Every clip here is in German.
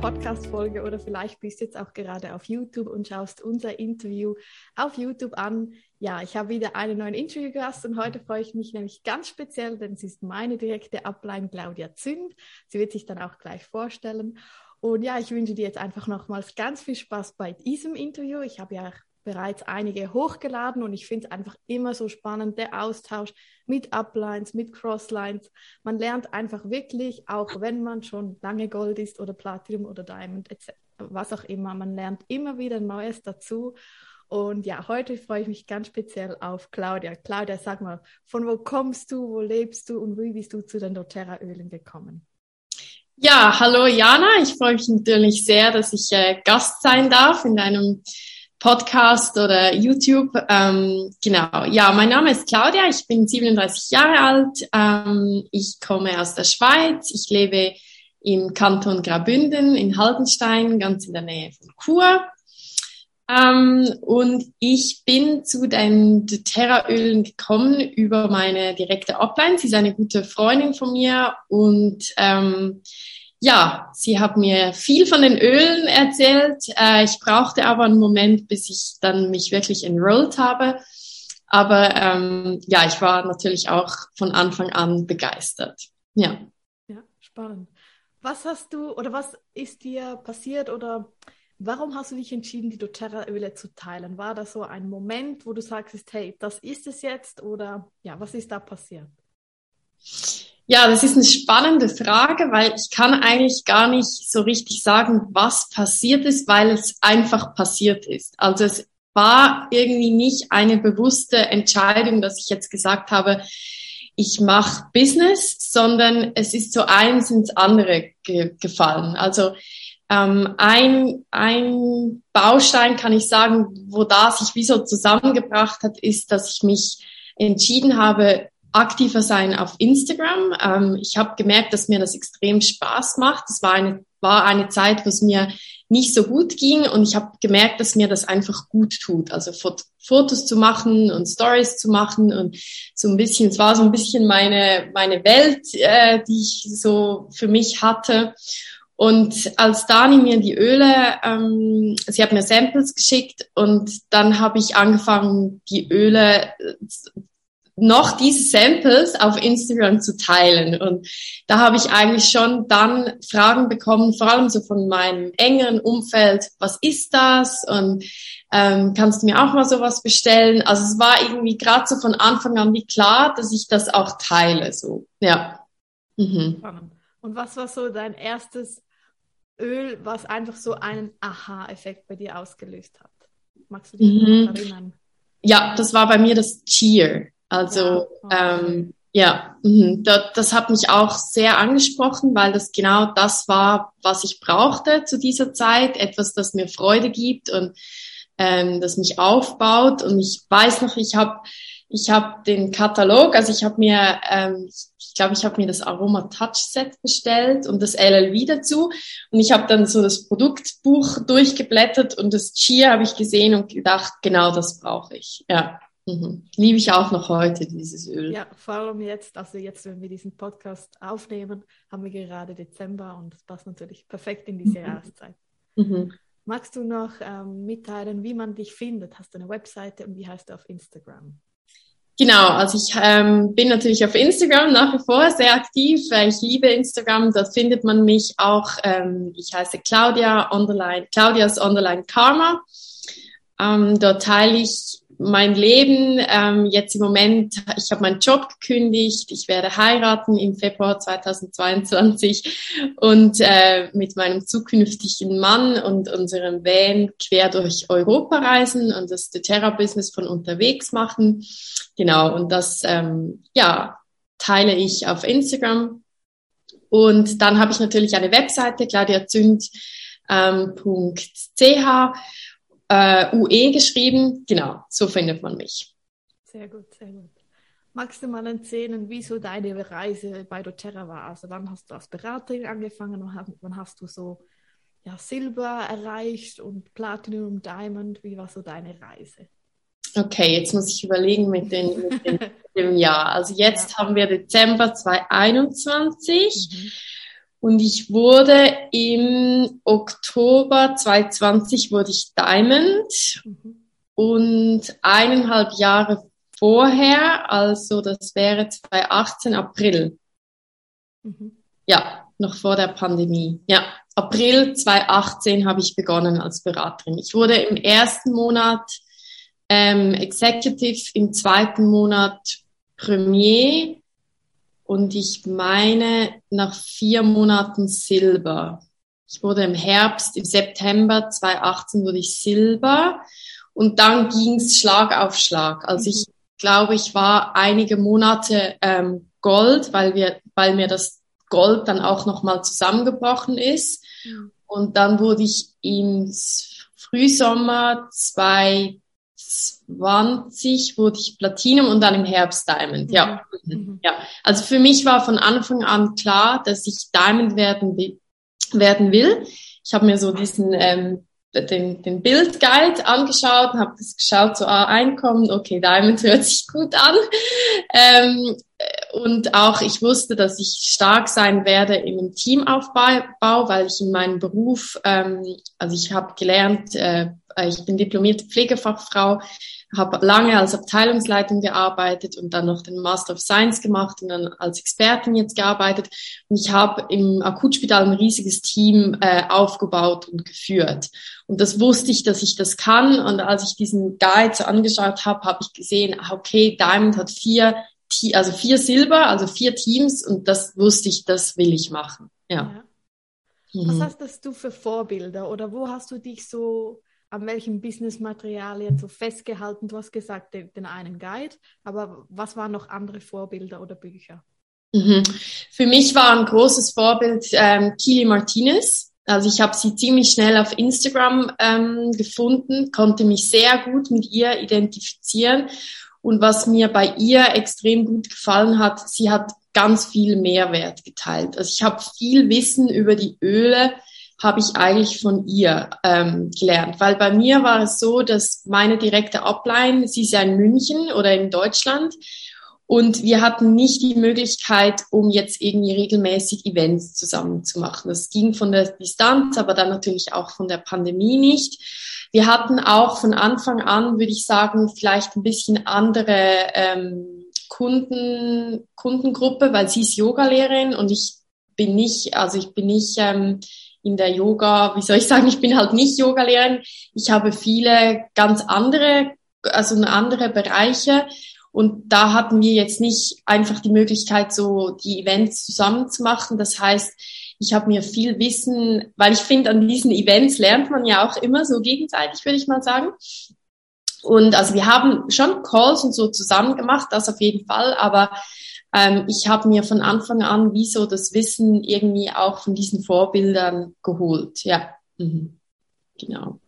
Podcast-Folge oder vielleicht bist du jetzt auch gerade auf YouTube und schaust unser Interview auf YouTube an. Ja, ich habe wieder einen neuen Interviewgast und heute freue ich mich nämlich ganz speziell, denn sie ist meine direkte Ablein Claudia Zünd. Sie wird sich dann auch gleich vorstellen. Und ja, ich wünsche dir jetzt einfach nochmals ganz viel Spaß bei diesem Interview. Ich habe ja bereits einige hochgeladen und ich finde es einfach immer so spannend, der Austausch mit Uplines, mit Crosslines. Man lernt einfach wirklich, auch wenn man schon lange Gold ist oder Platinum oder Diamond, etc., was auch immer, man lernt immer wieder Neues dazu. Und ja, heute freue ich mich ganz speziell auf Claudia. Claudia, sag mal, von wo kommst du, wo lebst du und wie bist du zu den doTERRA-Ölen gekommen? Ja, hallo Jana. Ich freue mich natürlich sehr, dass ich äh, Gast sein darf in deinem Podcast oder YouTube. Ähm, genau, ja, mein Name ist Claudia, ich bin 37 Jahre alt, ähm, ich komme aus der Schweiz, ich lebe im Kanton Graubünden in Haldenstein, ganz in der Nähe von Chur. Ähm, und ich bin zu den doTERRA-Ölen gekommen über meine direkte Upline. Sie ist eine gute Freundin von mir und ähm, ja, sie hat mir viel von den Ölen erzählt. Äh, ich brauchte aber einen Moment, bis ich dann mich wirklich enrolled habe. Aber ähm, ja, ich war natürlich auch von Anfang an begeistert. Ja. Ja, spannend. Was hast du oder was ist dir passiert oder warum hast du dich entschieden, die doTERRA-Öle zu teilen? War das so ein Moment, wo du sagst, hey, das ist es jetzt oder ja, was ist da passiert? Ja, das ist eine spannende Frage, weil ich kann eigentlich gar nicht so richtig sagen, was passiert ist, weil es einfach passiert ist. Also es war irgendwie nicht eine bewusste Entscheidung, dass ich jetzt gesagt habe, ich mache Business, sondern es ist so eins ins andere ge gefallen. Also ähm, ein, ein Baustein kann ich sagen, wo das sich wie so zusammengebracht hat, ist, dass ich mich entschieden habe, aktiver sein auf Instagram. Ähm, ich habe gemerkt, dass mir das extrem Spaß macht. Das war eine, war eine Zeit, wo es mir nicht so gut ging und ich habe gemerkt, dass mir das einfach gut tut. Also Fot Fotos zu machen und Stories zu machen und so ein bisschen, es war so ein bisschen meine, meine Welt, äh, die ich so für mich hatte. Und als Dani mir die Öle, ähm, sie hat mir Samples geschickt und dann habe ich angefangen, die Öle noch diese Samples auf Instagram zu teilen. Und da habe ich eigentlich schon dann Fragen bekommen, vor allem so von meinem engeren Umfeld, was ist das? Und ähm, kannst du mir auch mal sowas bestellen? Also es war irgendwie gerade so von Anfang an wie klar, dass ich das auch teile. So, ja. Mhm. Und was war so dein erstes Öl, was einfach so einen Aha-Effekt bei dir ausgelöst hat? Magst du dich mhm. erinnern? Ja, das war bei mir das Cheer. Also ja, ähm, ja mh, das, das hat mich auch sehr angesprochen, weil das genau das war, was ich brauchte zu dieser Zeit. Etwas, das mir Freude gibt und ähm, das mich aufbaut. Und ich weiß noch, ich habe ich hab den Katalog, also ich habe mir, ähm, ich glaube, ich habe mir das Aroma Touch Set bestellt und das LLV dazu. Und ich habe dann so das Produktbuch durchgeblättert und das Cheer habe ich gesehen und gedacht, genau das brauche ich. Ja. Mhm. Liebe ich auch noch heute, dieses Öl. Ja, vor allem jetzt, also jetzt, wenn wir diesen Podcast aufnehmen, haben wir gerade Dezember und das passt natürlich perfekt in diese mhm. Jahreszeit. Mhm. Magst du noch ähm, mitteilen, wie man dich findet? Hast du eine Webseite und wie heißt du auf Instagram? Genau, also ich ähm, bin natürlich auf Instagram nach wie vor sehr aktiv. Ich liebe Instagram, dort findet man mich auch. Ähm, ich heiße Claudia Underline, Claudias Underline Karma. Ähm, dort teile ich mein Leben ähm, jetzt im Moment, ich habe meinen Job gekündigt, ich werde heiraten im Februar 2022 und äh, mit meinem zukünftigen Mann und unserem Van quer durch Europa reisen und das doTERRA-Business von unterwegs machen. Genau, und das ähm, ja, teile ich auf Instagram. Und dann habe ich natürlich eine Webseite, claudiazünd.ch. Ähm, äh, UE geschrieben. Genau, so findet man mich. Sehr gut, sehr gut. Magst du mal erzählen, wie so deine Reise bei doTERRA war? Also wann hast du als Beraterin angefangen und wann hast du so ja, Silber erreicht und Platinum und Diamond? Wie war so deine Reise? Okay, jetzt muss ich überlegen mit, den, mit, dem Jahr. Also jetzt ja. haben wir Dezember 2021 mhm. Und ich wurde im Oktober 2020 wurde ich Diamond mhm. und eineinhalb Jahre vorher, also das wäre 2018 April. Mhm. Ja, noch vor der Pandemie. Ja, April 2018 habe ich begonnen als Beraterin. Ich wurde im ersten Monat ähm, Executive, im zweiten Monat Premier und ich meine nach vier Monaten Silber. Ich wurde im Herbst, im September 2018 wurde ich Silber und dann ging's Schlag auf Schlag. Also ich glaube, ich war einige Monate ähm, Gold, weil wir, weil mir das Gold dann auch nochmal zusammengebrochen ist. Mhm. Und dann wurde ich im Frühsommer 2020 20 wurde ich Platinum und dann im Herbst Diamond. Ja. Mhm. ja. Also für mich war von Anfang an klar, dass ich Diamond werden will. Werden will. Ich habe mir so diesen ähm, den, den Bildguide angeschaut, habe das geschaut, so ah, Einkommen, okay, Diamond hört sich gut an. Ähm, und auch ich wusste, dass ich stark sein werde in einem Teamaufbau, weil ich in meinem Beruf, ähm, also ich habe gelernt, äh, ich bin diplomierte Pflegefachfrau, habe lange als Abteilungsleitung gearbeitet und dann noch den Master of Science gemacht und dann als Expertin jetzt gearbeitet. Und ich habe im Akutspital ein riesiges Team äh, aufgebaut und geführt. Und das wusste ich, dass ich das kann. Und als ich diesen Guide so angeschaut habe, habe ich gesehen, ah, okay, Diamond hat vier, also vier Silber, also vier Teams und das wusste ich, das will ich machen. Ja. ja. Was mhm. hast du für Vorbilder oder wo hast du dich so an welchem Businessmaterial jetzt so festgehalten? Du hast gesagt, den, den, einen Guide, aber was waren noch andere Vorbilder oder Bücher? Mhm. Für mich war ein großes Vorbild ähm, Kili Martinez. Also ich habe sie ziemlich schnell auf Instagram ähm, gefunden, konnte mich sehr gut mit ihr identifizieren. Und was mir bei ihr extrem gut gefallen hat, sie hat ganz viel Mehrwert geteilt. Also ich habe viel Wissen über die Öle habe ich eigentlich von ihr ähm, gelernt. Weil bei mir war es so, dass meine direkte Upline, sie ist ja in München oder in Deutschland und wir hatten nicht die Möglichkeit, um jetzt irgendwie regelmäßig Events zusammen zu machen. Das ging von der Distanz, aber dann natürlich auch von der Pandemie nicht. Wir hatten auch von Anfang an, würde ich sagen, vielleicht ein bisschen andere ähm, Kunden, Kundengruppe, weil sie ist Yogalehrerin und ich bin nicht, also ich bin nicht ähm, in der Yoga, wie soll ich sagen, ich bin halt nicht Yogalehrerin. Ich habe viele ganz andere, also andere Bereiche. Und da hatten wir jetzt nicht einfach die Möglichkeit, so die Events zusammen zu machen. Das heißt, ich habe mir viel Wissen, weil ich finde, an diesen Events lernt man ja auch immer so gegenseitig, würde ich mal sagen. Und also wir haben schon Calls und so zusammen gemacht, das auf jeden Fall, aber ähm, ich habe mir von Anfang an wie so das Wissen irgendwie auch von diesen Vorbildern geholt. Ja, mhm. genau.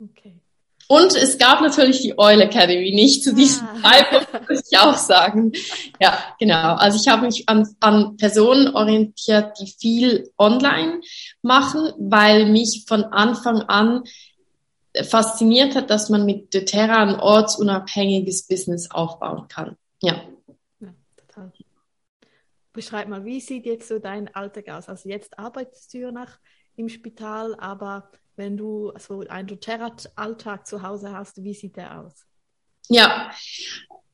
Okay. Und es gab natürlich die Oil Academy, nicht zu diesem ah. Zeitpunkt, muss ich auch sagen. Ja, genau. Also ich habe mich an, an Personen orientiert, die viel online machen, weil mich von Anfang an fasziniert hat, dass man mit doTERRA ein ortsunabhängiges Business aufbauen kann. Ja. Beschreib mal, wie sieht jetzt so dein Alltag aus? Also jetzt arbeitest du ja noch im Spital, aber wenn du so einen doTERRA-Alltag zu Hause hast, wie sieht der aus? Ja,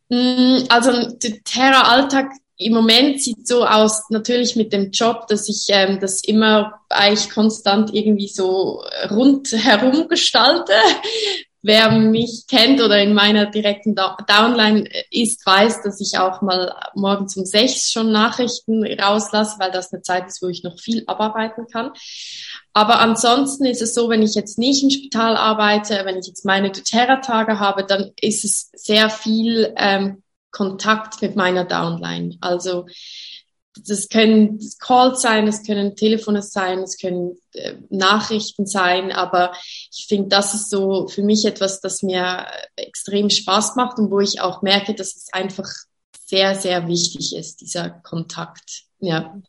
mm, also der doTERRA-Alltag im Moment sieht so aus, natürlich mit dem Job, dass ich ähm, das immer eigentlich konstant irgendwie so rundherum gestalte, wer mich kennt oder in meiner direkten Downline ist, weiß, dass ich auch mal morgens um sechs schon Nachrichten rauslasse, weil das eine Zeit ist, wo ich noch viel abarbeiten kann. Aber ansonsten ist es so, wenn ich jetzt nicht im Spital arbeite, wenn ich jetzt meine doTERRA-Tage habe, dann ist es sehr viel ähm, Kontakt mit meiner Downline. Also das können Calls sein, es können Telefone sein, es können äh, Nachrichten sein, aber ich finde, das ist so für mich etwas, das mir extrem Spaß macht und wo ich auch merke, dass es einfach sehr, sehr wichtig ist, dieser Kontakt. Ja.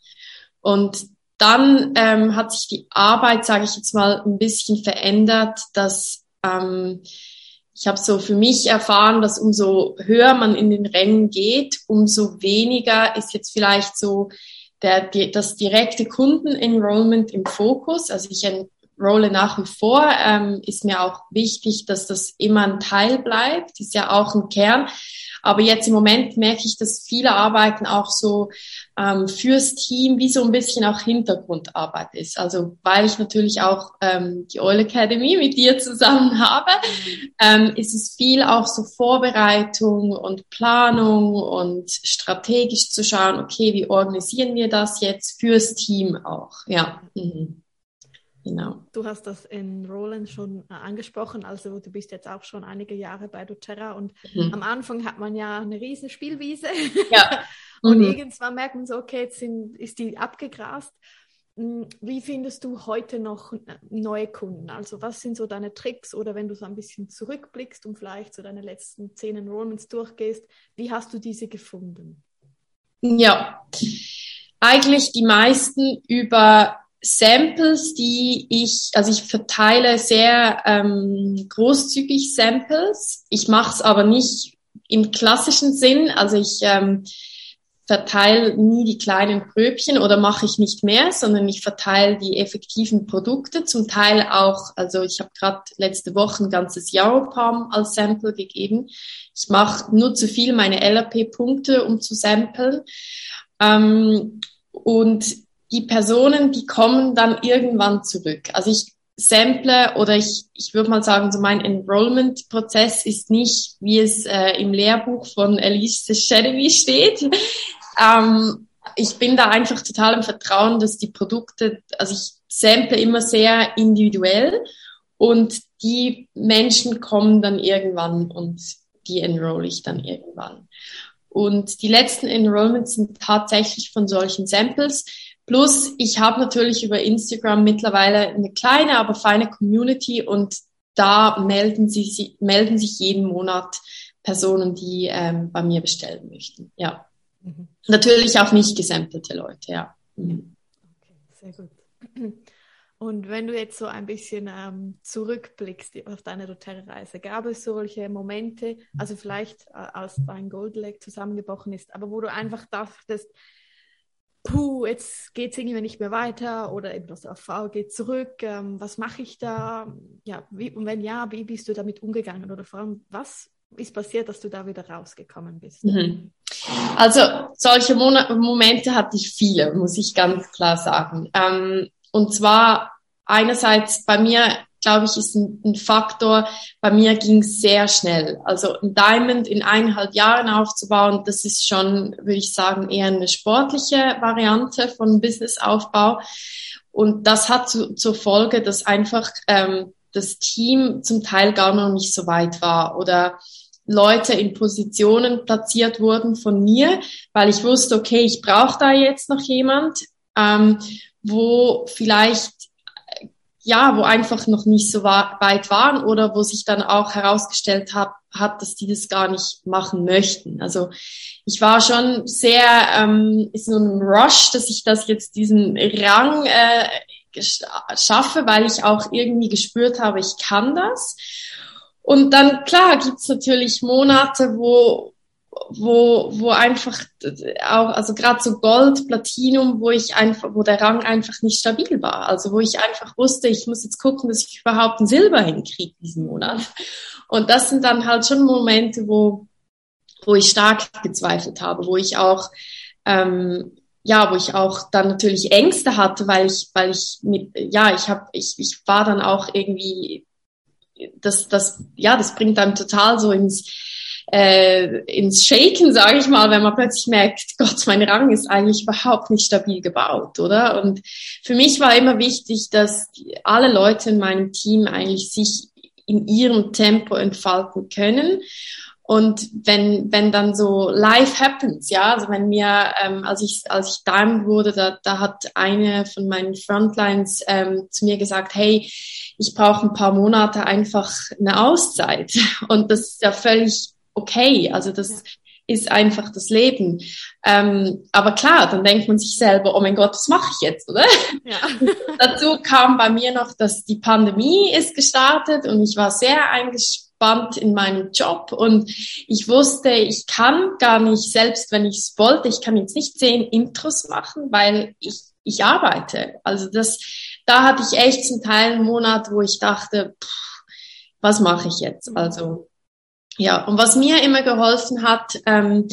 Und dann ähm, hat sich die Arbeit, sage ich jetzt mal, ein bisschen verändert, dass ähm, ich habe so für mich erfahren, dass umso höher man in den Rängen geht, umso weniger ist jetzt vielleicht so der, die, das direkte Kundenenrollment im Fokus. Also ich enrolle nach wie vor, ähm, ist mir auch wichtig, dass das immer ein Teil bleibt, ist ja auch ein Kern. Aber jetzt im Moment merke ich, dass viele Arbeiten auch so ähm, fürs Team wie so ein bisschen auch Hintergrundarbeit ist. Also weil ich natürlich auch ähm, die Oil Academy mit dir zusammen habe, ähm, ist es viel auch so Vorbereitung und Planung und strategisch zu schauen, okay, wie organisieren wir das jetzt fürs Team auch? Ja. Mhm. Genau. Du hast das in Roland schon äh, angesprochen, also du bist jetzt auch schon einige Jahre bei doTERRA und mhm. am Anfang hat man ja eine riesen Spielwiese ja. und mhm. irgendwann merkt man so, okay, jetzt sind, ist die abgegrast. Hm, wie findest du heute noch äh, neue Kunden? Also was sind so deine Tricks oder wenn du so ein bisschen zurückblickst und vielleicht so deine letzten zehn Enrollments durchgehst, wie hast du diese gefunden? Ja, eigentlich die meisten über Samples, die ich, also ich verteile sehr ähm, großzügig Samples. Ich mache es aber nicht im klassischen Sinn. Also ich ähm, verteile nie die kleinen Pröbchen oder mache ich nicht mehr, sondern ich verteile die effektiven Produkte. Zum Teil auch, also ich habe gerade letzte Woche ein ganzes Yaropalm als Sample gegeben. Ich mache nur zu viel meine LRP-Punkte, um zu samplen. Ähm, und die Personen, die kommen dann irgendwann zurück. Also ich sample oder ich, ich würde mal sagen, so mein Enrollment-Prozess ist nicht, wie es äh, im Lehrbuch von Elise Chedevy steht. ähm, ich bin da einfach total im Vertrauen, dass die Produkte, also ich sample immer sehr individuell und die Menschen kommen dann irgendwann und die enroll ich dann irgendwann. Und die letzten Enrollments sind tatsächlich von solchen Samples. Plus, ich habe natürlich über Instagram mittlerweile eine kleine, aber feine Community und da melden, sie, melden sich jeden Monat Personen, die ähm, bei mir bestellen möchten. Ja. Mhm. Natürlich auch nicht gesampelte Leute, ja. Mhm. Okay, sehr gut. Und wenn du jetzt so ein bisschen ähm, zurückblickst auf deine doTERRA-Reise, gab es solche Momente, also vielleicht äh, als dein Gold Lake zusammengebrochen ist, aber wo du einfach dachtest, puh, jetzt geht es irgendwie nicht mehr weiter oder eben das AV geht zurück, ähm, was mache ich da? Ja, wie, und wenn ja, wie bist du damit umgegangen oder vor allem, was ist passiert, dass du da wieder rausgekommen bist? Mhm. Also solche Mon Momente hatte ich viele, muss ich ganz klar sagen. Ähm, und zwar einerseits bei mir glaube ich, ist ein, ein Faktor. Bei mir ging es sehr schnell. Also ein Diamond in eineinhalb Jahren aufzubauen, das ist schon, würde ich sagen, eher eine sportliche Variante von Businessaufbau. Und das hat zu, zur Folge, dass einfach ähm, das Team zum Teil gar noch nicht so weit war oder Leute in Positionen platziert wurden von mir, weil ich wusste, okay, ich brauche da jetzt noch jemand, ähm, wo vielleicht ja, wo einfach noch nicht so weit waren oder wo sich dann auch herausgestellt hat, hat, dass die das gar nicht machen möchten. Also ich war schon sehr ähm, in so einem Rush, dass ich das jetzt diesen Rang äh, schaffe, weil ich auch irgendwie gespürt habe, ich kann das. Und dann, klar, gibt's natürlich Monate, wo, wo, wo einfach auch, also gerade so Gold, Platinum, wo ich einfach, wo der Rang einfach nicht stabil war. Also wo ich einfach wusste, ich muss jetzt gucken, dass ich überhaupt ein Silber hinkriege diesen Monat. Und das sind dann halt schon Momente, wo, wo ich stark gezweifelt habe, wo ich auch, ähm, ja, wo ich auch dann natürlich Ängste hatte, weil ich, weil ich mit, ja, ich habe, ich, ich war dann auch irgendwie, das, das, ja, das bringt dann total so ins, äh, ins Shaken, sage ich mal, wenn man plötzlich merkt, Gott, mein Rang ist eigentlich überhaupt nicht stabil gebaut, oder? Und für mich war immer wichtig, dass alle Leute in meinem Team eigentlich sich in ihrem Tempo entfalten können. Und wenn, wenn dann so life happens, ja, also wenn mir, ähm, als ich, als ich Diamond wurde, da, da hat eine von meinen Frontlines ähm, zu mir gesagt, hey, ich brauche ein paar Monate einfach eine Auszeit. Und das ist ja völlig okay. Also das ist einfach das Leben. Ähm, aber klar, dann denkt man sich selber, oh mein Gott, was mache ich jetzt, oder? Ja. Dazu kam bei mir noch, dass die Pandemie ist gestartet und ich war sehr eingespannt eingespannt in meinem Job und ich wusste, ich kann gar nicht, selbst wenn ich es wollte, ich kann jetzt nicht zehn Intros machen, weil ich, ich arbeite. Also das, da hatte ich echt zum Teil einen Monat, wo ich dachte, pff, was mache ich jetzt? Also ja, und was mir immer geholfen hat, ähm,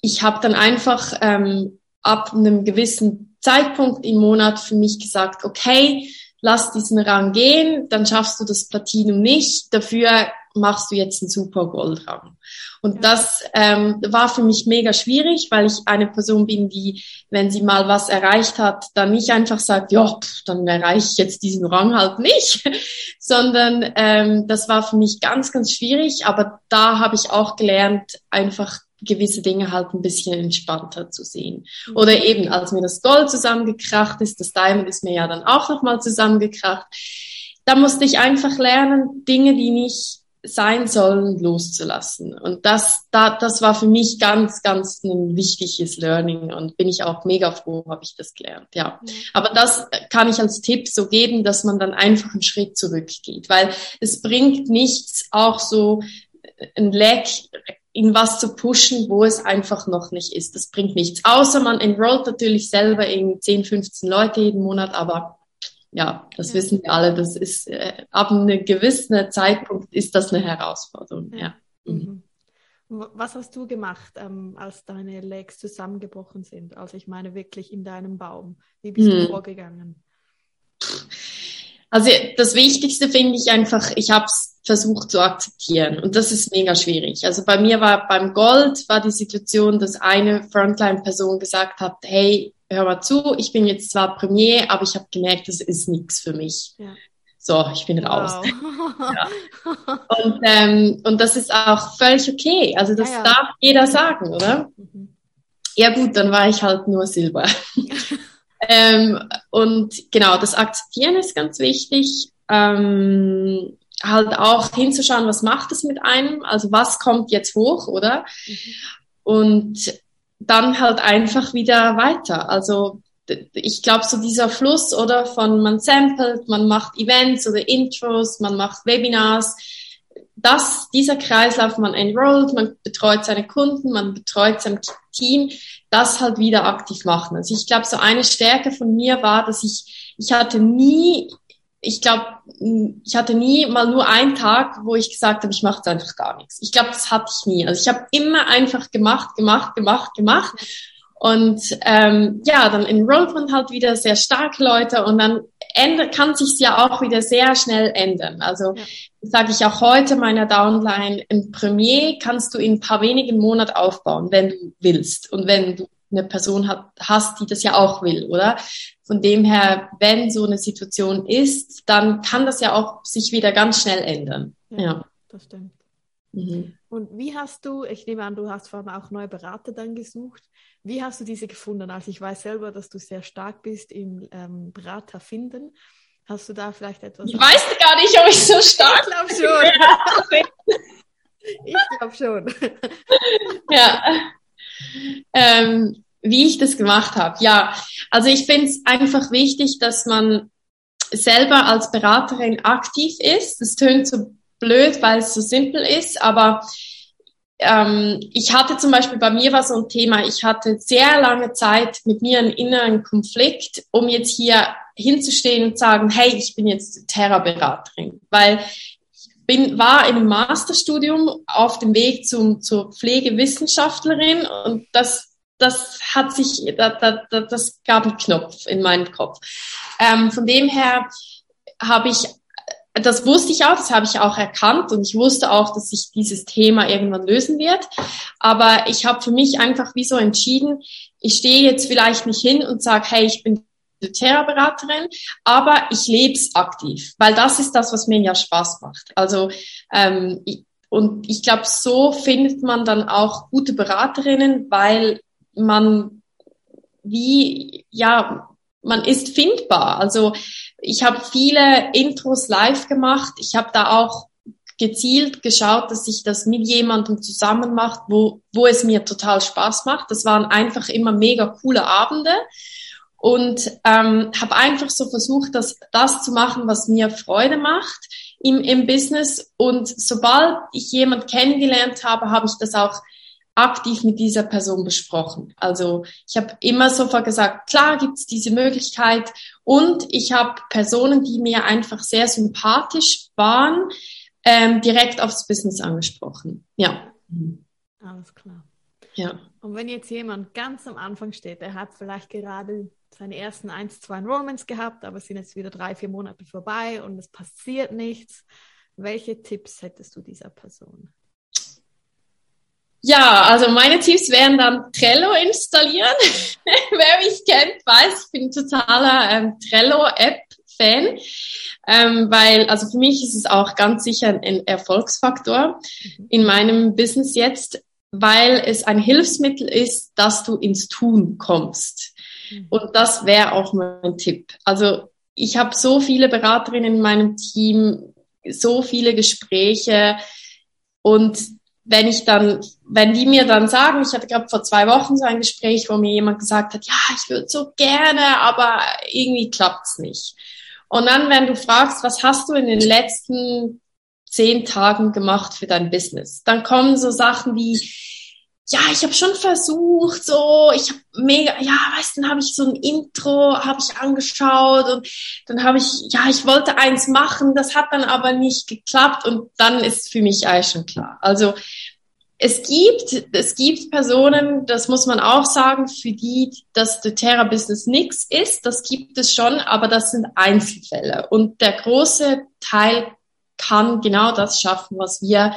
ich habe dann einfach ähm, ab einem gewissen Zeitpunkt im Monat für mich gesagt, okay, lass diesen Rang gehen, dann schaffst du das Platinum nicht, dafür machst du jetzt einen super Goldrang. Und ja. das ähm, war für mich mega schwierig, weil ich eine Person bin, die, wenn sie mal was erreicht hat, dann nicht einfach sagt, ja, pff, dann erreiche ich jetzt diesen Rang halt nicht, sondern ähm, das war für mich ganz, ganz schwierig. Aber da habe ich auch gelernt, einfach gewisse Dinge halt ein bisschen entspannter zu sehen. Mhm. Oder eben, als mir das Gold zusammengekracht ist, das Diamond ist mir ja dann auch nochmal zusammengekracht. Da musste ich einfach lernen, Dinge, die nicht sein sollen, loszulassen. Und das, da, das war für mich ganz, ganz ein wichtiges Learning und bin ich auch mega froh, habe ich das gelernt. Ja. Mhm. Aber das kann ich als Tipp so geben, dass man dann einfach einen Schritt zurückgeht, weil es bringt nichts, auch so ein Lag in was zu pushen, wo es einfach noch nicht ist. Das bringt nichts. Außer man enrollt natürlich selber in 10, 15 Leute jeden Monat, aber ja, das ja. wissen wir alle. Das ist äh, ab einem gewissen Zeitpunkt ist das eine Herausforderung. Ja. ja. Mhm. mhm. Was hast du gemacht, ähm, als deine Legs zusammengebrochen sind? Also ich meine wirklich in deinem Baum. Wie bist mhm. du vorgegangen? Also das Wichtigste finde ich einfach, ich habe es versucht zu akzeptieren und das ist mega schwierig. Also bei mir war beim Gold war die Situation, dass eine Frontline-Person gesagt hat, hey, hör mal zu, ich bin jetzt zwar Premier, aber ich habe gemerkt, das ist nichts für mich. Ja. So, ich bin raus. Wow. ja. und, ähm, und das ist auch völlig okay. Also das ja, darf jeder sagen, oder? Mhm. Ja gut, dann war ich halt nur Silber. ähm, und genau, das Akzeptieren ist ganz wichtig. Ähm, halt auch hinzuschauen, was macht es mit einem, also was kommt jetzt hoch, oder? Mhm. Und dann halt einfach wieder weiter. Also ich glaube, so dieser Fluss oder von man samplet, man macht Events oder Intros, man macht Webinars, das, dieser Kreislauf, man enrollt, man betreut seine Kunden, man betreut sein Team, das halt wieder aktiv machen. Also ich glaube, so eine Stärke von mir war, dass ich, ich hatte nie ich glaube, ich hatte nie mal nur einen Tag, wo ich gesagt habe, ich mache einfach gar nichts. Ich glaube, das hatte ich nie. Also ich habe immer einfach gemacht, gemacht, gemacht, gemacht. Und ähm, ja, dann enrollt man halt wieder sehr starke Leute und dann ändert, kann sich ja auch wieder sehr schnell ändern. Also ja. sage ich auch heute meiner Downline, ein Premier kannst du in ein paar wenigen Monaten aufbauen, wenn du willst und wenn du eine Person hat, hast, die das ja auch will, oder? Von dem her, wenn so eine Situation ist, dann kann das ja auch sich wieder ganz schnell ändern. Ja, ja. das stimmt. Mhm. Und wie hast du, ich nehme an, du hast vor allem auch neue Berater dann gesucht. Wie hast du diese gefunden? Also ich weiß selber, dass du sehr stark bist im ähm, Berater finden. Hast du da vielleicht etwas? Ich weiß gar nicht, ob ich so stark Ich glaube schon. ich glaube schon. ja. Ähm, wie ich das gemacht habe. Ja, also ich finde es einfach wichtig, dass man selber als Beraterin aktiv ist. Das tönt so blöd, weil es so simpel ist, aber ähm, ich hatte zum Beispiel, bei mir war so ein Thema, ich hatte sehr lange Zeit mit mir einen inneren Konflikt, um jetzt hier hinzustehen und sagen, hey, ich bin jetzt Terra-Beraterin, weil ich bin, war im Masterstudium auf dem Weg zum, zur Pflegewissenschaftlerin und das das hat sich, da, da, das gab einen Knopf in meinem Kopf. Ähm, von dem her habe ich, das wusste ich auch, das habe ich auch erkannt und ich wusste auch, dass sich dieses Thema irgendwann lösen wird. Aber ich habe für mich einfach wie so entschieden, ich stehe jetzt vielleicht nicht hin und sage, hey, ich bin Therapeutberaterin, aber ich lebe es aktiv, weil das ist das, was mir ja Spaß macht. Also ähm, ich, und ich glaube, so findet man dann auch gute Beraterinnen, weil man wie, ja, man ist findbar. Also ich habe viele Intros live gemacht. Ich habe da auch gezielt geschaut, dass ich das mit jemandem zusammen macht, wo, wo es mir total Spaß macht. Das waren einfach immer mega coole Abende und ähm, habe einfach so versucht, das, das zu machen, was mir Freude macht im, im Business und sobald ich jemand kennengelernt habe, habe ich das auch aktiv mit dieser Person besprochen. Also ich habe immer sofort gesagt, klar gibt es diese Möglichkeit und ich habe Personen, die mir einfach sehr sympathisch waren, ähm, direkt aufs Business angesprochen. Ja. Alles klar. Ja. Und wenn jetzt jemand ganz am Anfang steht, der hat vielleicht gerade seine ersten ein, zwei Enrollments gehabt, aber es sind jetzt wieder drei, vier Monate vorbei und es passiert nichts. Welche Tipps hättest du dieser Person? Ja, also meine Tipps wären dann Trello installieren. Wer mich kennt, weiß, ich bin totaler ähm, Trello-App-Fan, ähm, weil also für mich ist es auch ganz sicher ein Erfolgsfaktor mhm. in meinem Business jetzt, weil es ein Hilfsmittel ist, dass du ins Tun kommst. Mhm. Und das wäre auch mein Tipp. Also ich habe so viele Beraterinnen in meinem Team, so viele Gespräche und wenn ich dann, wenn die mir dann sagen, ich hatte gerade vor zwei Wochen so ein Gespräch, wo mir jemand gesagt hat, ja, ich würde so gerne, aber irgendwie klappt's nicht. Und dann, wenn du fragst, was hast du in den letzten zehn Tagen gemacht für dein Business, dann kommen so Sachen wie, ja, ich habe schon versucht, so, ich habe mega, ja, weißt, dann habe ich so ein Intro, habe ich angeschaut und dann habe ich, ja, ich wollte eins machen, das hat dann aber nicht geklappt und dann ist für mich eigentlich schon klar. Also es gibt, es gibt Personen, das muss man auch sagen, für die das doTERRA-Business nix ist, das gibt es schon, aber das sind Einzelfälle und der große Teil kann genau das schaffen, was wir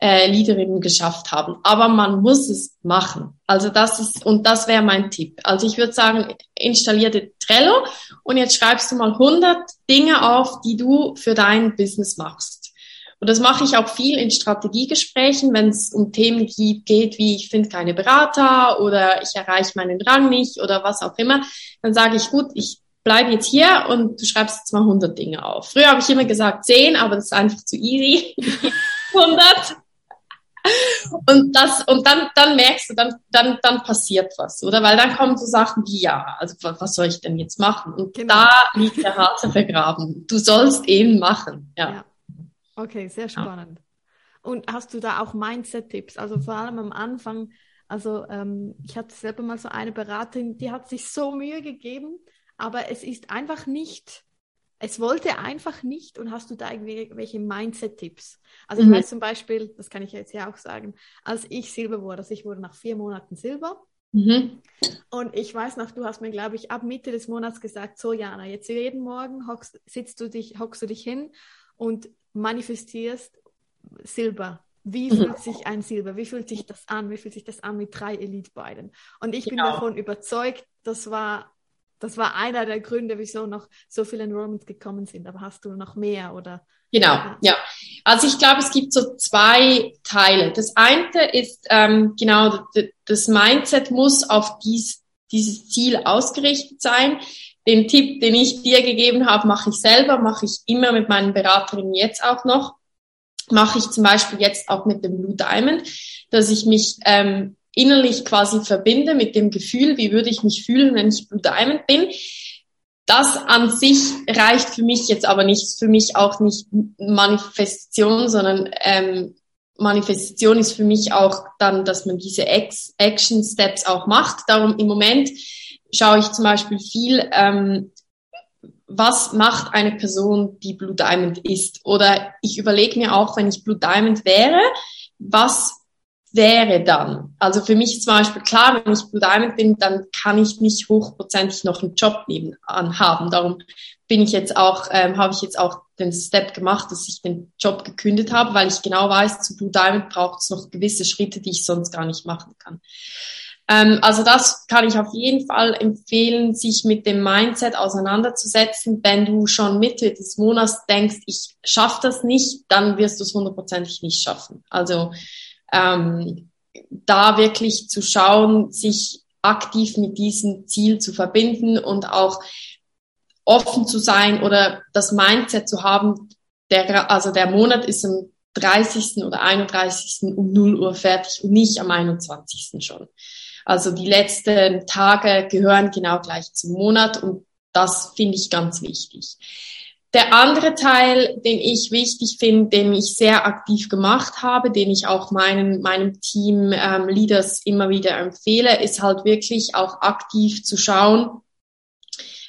äh, Leaderinnen geschafft haben. Aber man muss es machen. Also das ist, und das wäre mein Tipp. Also ich würde sagen, installier dir Trello und jetzt schreibst du mal 100 Dinge auf, die du für dein Business machst. Und das mache ich auch viel in Strategiegesprächen, wenn es um Themen geht, wie ich finde keine Berater oder ich erreiche meinen Rang nicht oder was auch immer. Dann sage ich, gut, ich bleibe jetzt hier und du schreibst jetzt mal 100 Dinge auf. Früher habe ich immer gesagt 10, aber das ist einfach zu easy. 100. Und das, und dann, dann merkst du, dann, dann, dann passiert was, oder? Weil dann kommen so Sachen wie, ja, also was soll ich denn jetzt machen? Und genau. da liegt der Hase vergraben. Du sollst ihn machen, ja. ja. Okay, sehr spannend. Ja. Und hast du da auch Mindset-Tipps? Also vor allem am Anfang, also ähm, ich hatte selber mal so eine Beraterin, die hat sich so Mühe gegeben, aber es ist einfach nicht es wollte einfach nicht und hast du da irgendwelche Mindset-Tipps? Also ich mhm. weiß zum Beispiel, das kann ich jetzt ja auch sagen, als ich Silber wurde, also ich wurde nach vier Monaten Silber. Mhm. Und ich weiß noch, du hast mir, glaube ich, ab Mitte des Monats gesagt, so Jana, jetzt jeden Morgen hockst, sitzt du dich, hockst du dich hin und manifestierst Silber. Wie mhm. fühlt sich ein Silber? Wie fühlt sich das an? Wie fühlt sich das an mit drei Elite-Beiden? Und ich genau. bin davon überzeugt, das war das war einer der Gründe, wieso noch so viele Enrollments gekommen sind. Aber hast du noch mehr oder? Genau, ja. Also ich glaube, es gibt so zwei Teile. Das eine ist ähm, genau das Mindset muss auf dies, dieses Ziel ausgerichtet sein. Den Tipp, den ich dir gegeben habe, mache ich selber, mache ich immer mit meinen Beraterinnen jetzt auch noch. Mache ich zum Beispiel jetzt auch mit dem Blue Diamond, dass ich mich ähm, innerlich quasi verbinde mit dem Gefühl, wie würde ich mich fühlen, wenn ich Blue Diamond bin. Das an sich reicht für mich jetzt aber nicht, für mich auch nicht Manifestation, sondern ähm, Manifestation ist für mich auch dann, dass man diese Action Steps auch macht. Darum im Moment schaue ich zum Beispiel viel, ähm, was macht eine Person, die Blue Diamond ist? Oder ich überlege mir auch, wenn ich Blue Diamond wäre, was wäre dann. Also für mich zum Beispiel klar, wenn ich Blue Diamond bin, dann kann ich nicht hochprozentig noch einen Job nebenan haben. Darum bin ich jetzt auch, ähm, habe ich jetzt auch den Step gemacht, dass ich den Job gekündigt habe, weil ich genau weiß, zu Blue Diamond braucht es noch gewisse Schritte, die ich sonst gar nicht machen kann. Ähm, also das kann ich auf jeden Fall empfehlen, sich mit dem Mindset auseinanderzusetzen. Wenn du schon Mitte des Monats denkst, ich schaffe das nicht, dann wirst du es hundertprozentig nicht schaffen. Also ähm, da wirklich zu schauen, sich aktiv mit diesem Ziel zu verbinden und auch offen zu sein oder das Mindset zu haben, der, also der Monat ist am 30. oder 31. um 0 Uhr fertig und nicht am 21. schon. Also die letzten Tage gehören genau gleich zum Monat und das finde ich ganz wichtig. Der andere Teil, den ich wichtig finde, den ich sehr aktiv gemacht habe, den ich auch meinen, meinem Team ähm, Leaders immer wieder empfehle, ist halt wirklich auch aktiv zu schauen,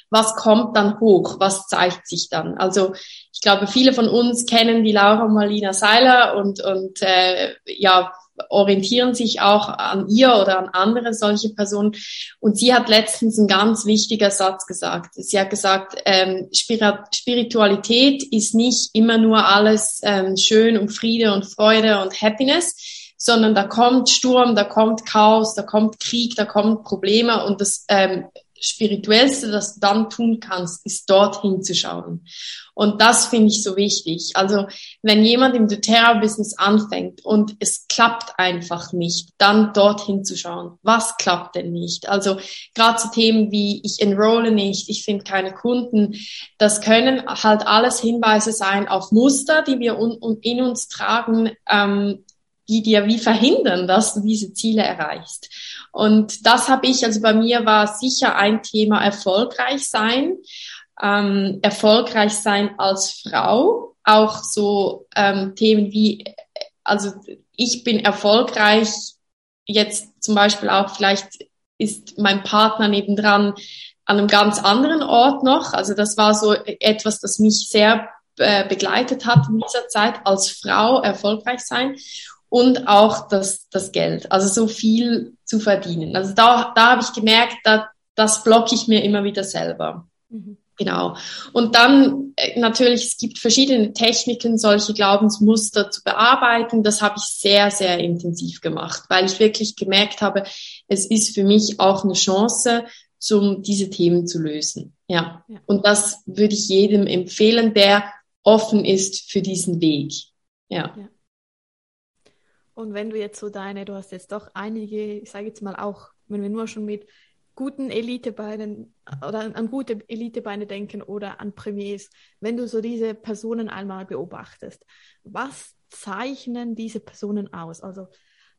was kommt dann hoch, was zeigt sich dann. Also ich glaube, viele von uns kennen die Laura Marlina Seiler und, und äh, ja, orientieren sich auch an ihr oder an andere solche Personen. Und sie hat letztens einen ganz wichtiger Satz gesagt. Sie hat gesagt, ähm, Spiritualität ist nicht immer nur alles ähm, schön und Friede und Freude und Happiness, sondern da kommt Sturm, da kommt Chaos, da kommt Krieg, da kommen Probleme und das ähm, Spirituellste, das du dann tun kannst, ist dort hinzuschauen. Und das finde ich so wichtig. Also wenn jemand im doTERRA-Business anfängt und es klappt einfach nicht, dann dort hinzuschauen. Was klappt denn nicht? Also gerade zu Themen wie ich enrolle nicht, ich finde keine Kunden, das können halt alles Hinweise sein auf Muster, die wir un in uns tragen, ähm, die dir wie verhindern, dass du diese Ziele erreichst. Und das habe ich, also bei mir war sicher ein Thema erfolgreich sein, ähm, erfolgreich sein als Frau, auch so ähm, Themen wie, also ich bin erfolgreich, jetzt zum Beispiel auch vielleicht ist mein Partner nebendran an einem ganz anderen Ort noch. Also das war so etwas, das mich sehr äh, begleitet hat in dieser Zeit als Frau erfolgreich sein und auch das, das Geld, also so viel zu verdienen. Also da, da habe ich gemerkt, da, das blocke ich mir immer wieder selber. Mhm. Genau. Und dann äh, natürlich, es gibt verschiedene Techniken, solche Glaubensmuster zu bearbeiten. Das habe ich sehr, sehr intensiv gemacht, weil ich wirklich gemerkt habe, es ist für mich auch eine Chance, um diese Themen zu lösen. Ja. ja. Und das würde ich jedem empfehlen, der offen ist für diesen Weg. ja. ja. Und wenn du jetzt so deine, du hast jetzt doch einige, ich sage jetzt mal auch, wenn wir nur schon mit guten Elitebeinen oder an gute Elitebeine denken oder an Premiers, wenn du so diese Personen einmal beobachtest, was zeichnen diese Personen aus? Also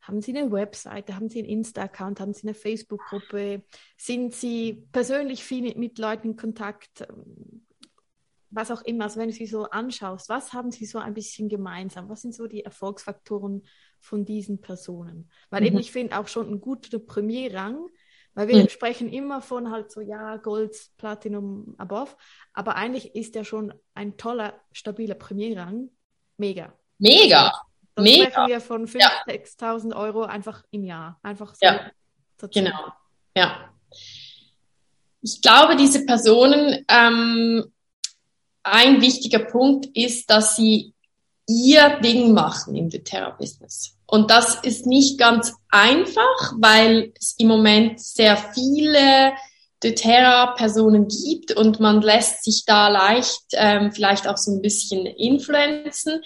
haben sie eine Webseite, haben sie einen Insta-Account, haben sie eine Facebook-Gruppe, sind sie persönlich viel mit Leuten in Kontakt, was auch immer, also wenn du sie so anschaust, was haben sie so ein bisschen gemeinsam? Was sind so die Erfolgsfaktoren von diesen Personen? Weil mhm. eben ich finde auch schon ein guter Premierrang, weil wir mhm. sprechen immer von halt so, ja, Gold, Platinum, above, aber eigentlich ist ja schon ein toller, stabiler Premierrang. Mega. Mega. Dann Mega. sprechen wir von 5.000, ja. 6.000 Euro einfach im Jahr. Einfach so. Ja, genau. Ja. Ich glaube, diese Personen ähm, ein wichtiger Punkt ist, dass sie ihr Ding machen im doTERRA-Business. Und das ist nicht ganz einfach, weil es im Moment sehr viele doTERRA-Personen gibt und man lässt sich da leicht ähm, vielleicht auch so ein bisschen influenzen.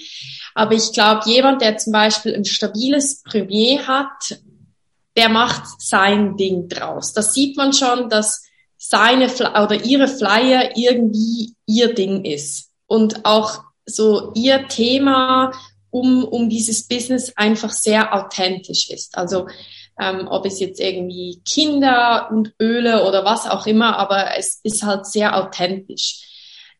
Aber ich glaube, jemand, der zum Beispiel ein stabiles Premier hat, der macht sein Ding draus. Das sieht man schon, dass seine oder ihre Flyer irgendwie ihr Ding ist und auch so ihr Thema um, um dieses Business einfach sehr authentisch ist. Also ähm, ob es jetzt irgendwie Kinder und Öle oder was auch immer, aber es ist halt sehr authentisch.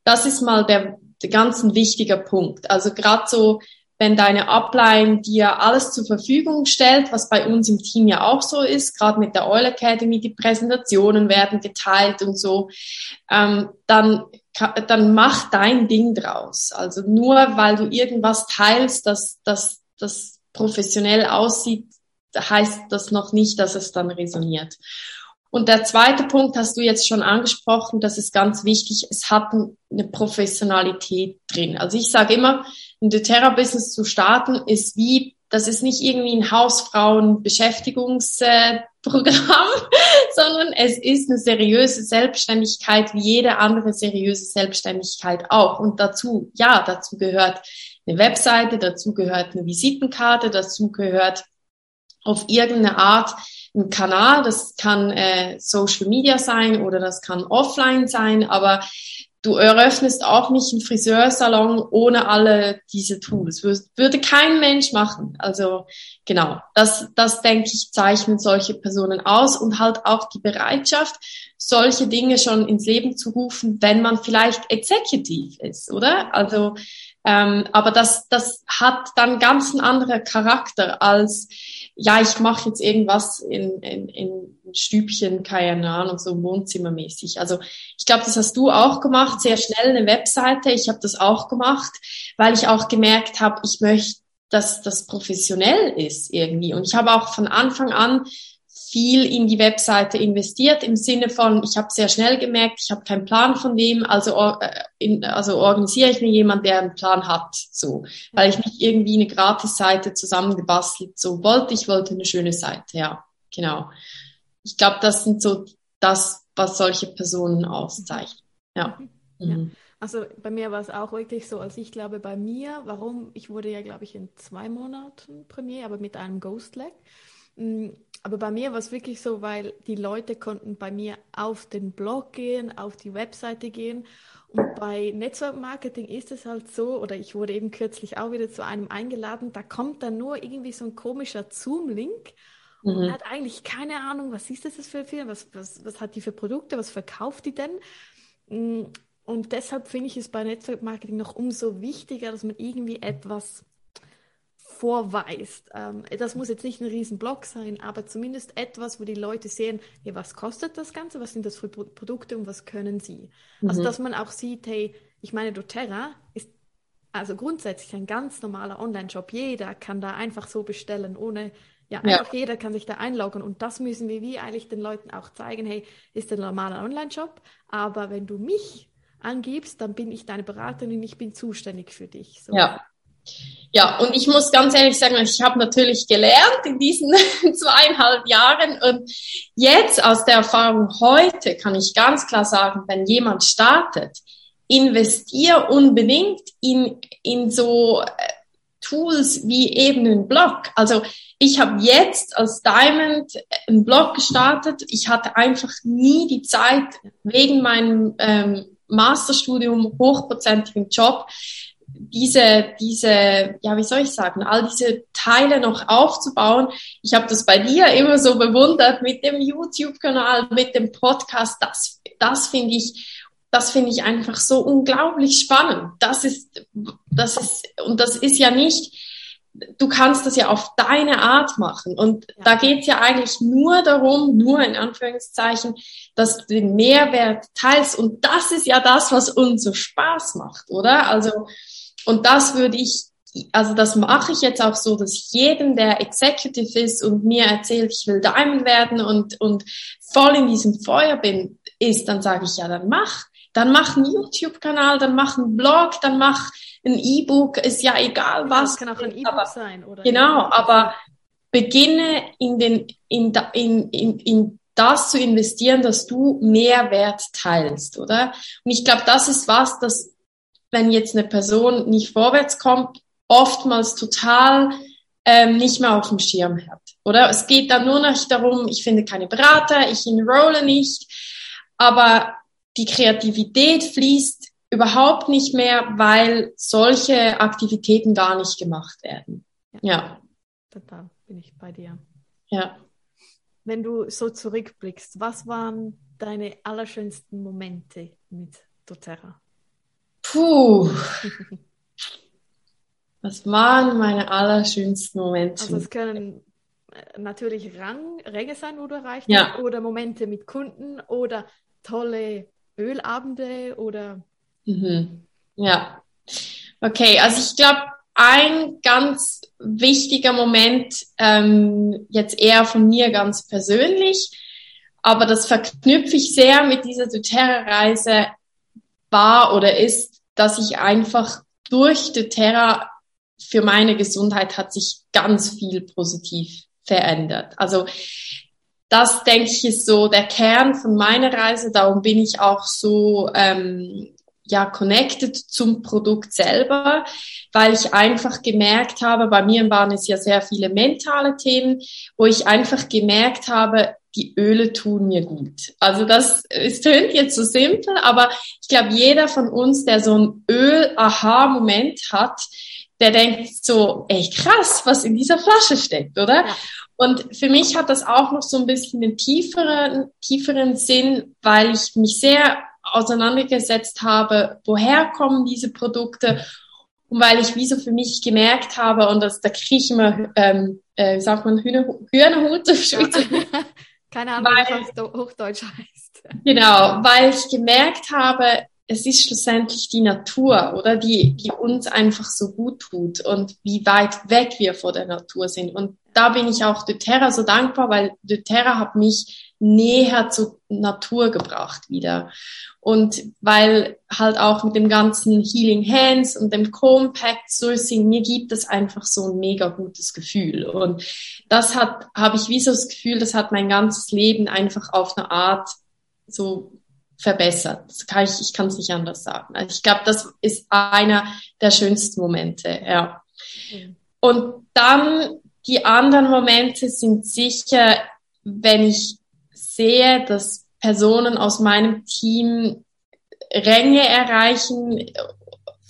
Das ist mal der, der ganz ein wichtiger Punkt. Also gerade so wenn deine Upline dir alles zur Verfügung stellt, was bei uns im Team ja auch so ist, gerade mit der Oil Academy, die Präsentationen werden geteilt und so, ähm, dann, dann mach dein Ding draus. Also nur weil du irgendwas teilst, dass das das professionell aussieht, heißt das noch nicht, dass es dann resoniert. Und der zweite Punkt hast du jetzt schon angesprochen, das ist ganz wichtig, es hat eine Professionalität drin. Also ich sage immer, ein doTERRA-Business zu starten, ist wie, das ist nicht irgendwie ein Hausfrauen-Beschäftigungsprogramm, sondern es ist eine seriöse Selbstständigkeit, wie jede andere seriöse Selbstständigkeit auch. Und dazu, ja, dazu gehört eine Webseite, dazu gehört eine Visitenkarte, dazu gehört auf irgendeine Art ein Kanal. Das kann äh, Social Media sein oder das kann offline sein, aber du eröffnest auch nicht einen Friseursalon ohne alle diese Tools. Würde kein Mensch machen. Also genau, das, das denke ich, zeichnen solche Personen aus und halt auch die Bereitschaft, solche Dinge schon ins Leben zu rufen, wenn man vielleicht Executive ist, oder? Also, ähm, aber das, das hat dann ganz einen anderen Charakter als ja, ich mache jetzt irgendwas in, in, in Stübchen, keine Ahnung, so wohnzimmermäßig. Also ich glaube, das hast du auch gemacht, sehr schnell eine Webseite. Ich habe das auch gemacht, weil ich auch gemerkt habe, ich möchte, dass das professionell ist irgendwie. Und ich habe auch von Anfang an viel in die Webseite investiert im Sinne von, ich habe sehr schnell gemerkt, ich habe keinen Plan von dem, also, äh, also organisiere ich mir jemand, der einen Plan hat, so, weil ich nicht irgendwie eine Gratis-Seite zusammengebastelt so wollte, ich wollte eine schöne Seite, ja, genau. Ich glaube, das sind so das, was solche Personen auszeichnet, ja. ja. Mhm. Also bei mir war es auch wirklich so, als ich glaube bei mir, warum, ich wurde ja glaube ich in zwei Monaten Premier, aber mit einem Ghost Leg. Aber bei mir war es wirklich so, weil die Leute konnten bei mir auf den Blog gehen, auf die Webseite gehen. Und bei Network Marketing ist es halt so, oder ich wurde eben kürzlich auch wieder zu einem eingeladen, da kommt dann nur irgendwie so ein komischer Zoom-Link und mhm. hat eigentlich keine Ahnung, was ist das für ein was, was, was hat die für Produkte, was verkauft die denn? Mm, und deshalb finde ich es bei Network Marketing noch umso wichtiger, dass man irgendwie etwas vorweist. Ähm, das muss jetzt nicht ein Riesenblock sein, aber zumindest etwas, wo die Leute sehen, hey, was kostet das Ganze, was sind das für Produkte und was können sie. Also, mhm. Also dass man auch sieht, hey, ich meine, doTERRA ist also grundsätzlich ein ganz normaler Online-Shop. Jeder kann da einfach so bestellen, ohne, ja, einfach ja. jeder kann sich da einloggen. Und das müssen wir wie eigentlich den Leuten auch zeigen, hey, ist ein normaler Online-Shop, aber wenn du mich angibst, dann bin ich deine Beraterin, ich bin zuständig für dich. So. Ja. Ja, und ich muss ganz ehrlich sagen, ich habe natürlich gelernt in diesen zweieinhalb Jahren und jetzt aus der Erfahrung heute kann ich ganz klar sagen, wenn jemand startet, investier unbedingt in, in so äh, Tools wie eben einen Blog. Also ich habe jetzt als Diamond einen Blog gestartet. Ich hatte einfach nie die Zeit wegen meinem ähm, Masterstudium, hochprozentigen Job, diese, diese, ja, wie soll ich sagen, all diese Teile noch aufzubauen. Ich habe das bei dir immer so bewundert mit dem YouTube-Kanal, mit dem Podcast. Das, das finde ich, das finde ich einfach so unglaublich spannend. Das ist, das ist, und das ist ja nicht, du kannst das ja auf deine Art machen. Und ja. da geht's ja eigentlich nur darum, nur in Anführungszeichen, dass du den Mehrwert teilst. Und das ist ja das, was uns so Spaß macht, oder? Also, und das würde ich, also das mache ich jetzt auch so, dass ich jedem, der Executive ist und mir erzählt, ich will Diamond werden und, und voll in diesem Feuer bin, ist, dann sage ich, ja, dann mach. Dann mach einen YouTube-Kanal, dann mach einen Blog, dann mach ein E-Book, ist ja egal was. Das kann auch ein E-Book sein, oder? Genau, aber beginne in den, in, in, in, in das zu investieren, dass du Mehrwert teilst, oder? Und ich glaube, das ist was, das wenn jetzt eine Person nicht vorwärts kommt, oftmals total ähm, nicht mehr auf dem Schirm hat. Oder es geht dann nur noch darum, ich finde keine Berater, ich enrolle nicht, aber die Kreativität fließt überhaupt nicht mehr, weil solche Aktivitäten gar nicht gemacht werden. Ja. Total, bin ich bei dir. Ja. Wenn du so zurückblickst, was waren deine allerschönsten Momente mit doTERRA? Puh. Was waren meine allerschönsten Momente? Also es können äh, natürlich Rang, Ränge sein, wo du erreicht ja. hast, oder Momente mit Kunden oder tolle Ölabende oder. Mhm. Ja. Okay, also ich glaube, ein ganz wichtiger Moment, ähm, jetzt eher von mir ganz persönlich, aber das verknüpfe ich sehr mit dieser doTERRA-Reise, war oder ist dass ich einfach durch doTERRA für meine Gesundheit hat sich ganz viel positiv verändert. Also das denke ich ist so der Kern von meiner Reise. Darum bin ich auch so ähm, ja connected zum Produkt selber, weil ich einfach gemerkt habe, bei mir waren es ja sehr viele mentale Themen, wo ich einfach gemerkt habe, die Öle tun mir gut. Also das, es tönt jetzt so simpel, aber ich glaube, jeder von uns, der so ein Öl-Aha-Moment hat, der denkt so, ey krass, was in dieser Flasche steckt, oder? Ja. Und für mich hat das auch noch so ein bisschen einen tieferen, tieferen Sinn, weil ich mich sehr auseinandergesetzt habe, woher kommen diese Produkte und weil ich wie so für mich gemerkt habe, und das, da kriege ich immer, ähm, äh, sagt man, Hühner, Hühnerhut auf Schweizer. Keine Ahnung, weil, was das Hochdeutsch heißt. Genau, weil ich gemerkt habe, es ist schlussendlich die Natur, oder? Die, die uns einfach so gut tut und wie weit weg wir vor der Natur sind. Und da bin ich auch doTERRA so dankbar, weil doTERRA hat mich näher zur Natur gebracht wieder. Und weil halt auch mit dem ganzen Healing Hands und dem Compact Sourcing, mir gibt es einfach so ein mega gutes Gefühl. Und das hat, habe ich wie so das Gefühl, das hat mein ganzes Leben einfach auf eine Art so verbessert. Das kann ich, ich kann es nicht anders sagen. Also ich glaube, das ist einer der schönsten Momente, ja. Mhm. Und dann die anderen Momente sind sicher, wenn ich sehe, dass Personen aus meinem Team Ränge erreichen,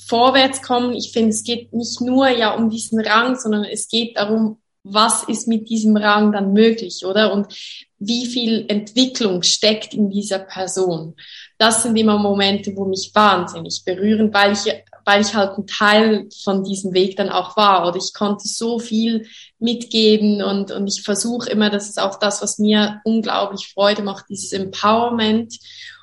vorwärts kommen. Ich finde, es geht nicht nur ja um diesen Rang, sondern es geht darum, was ist mit diesem Rang dann möglich, oder? Und wie viel Entwicklung steckt in dieser Person. Das sind immer Momente, wo mich wahnsinnig berühren, weil ich, weil ich halt ein Teil von diesem Weg dann auch war. Oder ich konnte so viel mitgeben und, und ich versuche immer, das ist auch das, was mir unglaublich Freude macht, dieses Empowerment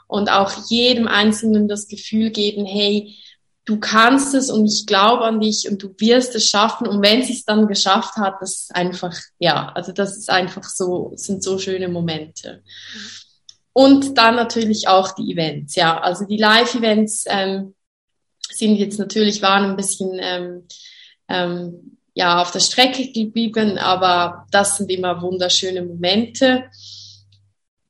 und auch jedem Einzelnen das Gefühl geben, hey, du kannst es und ich glaube an dich und du wirst es schaffen. Und wenn sie es dann geschafft hat, das ist einfach, ja, also das ist einfach so, sind so schöne Momente. Und dann natürlich auch die Events, ja. Also die Live-Events ähm, sind jetzt natürlich, waren ein bisschen ähm, ähm, ja, auf der Strecke geblieben, aber das sind immer wunderschöne Momente.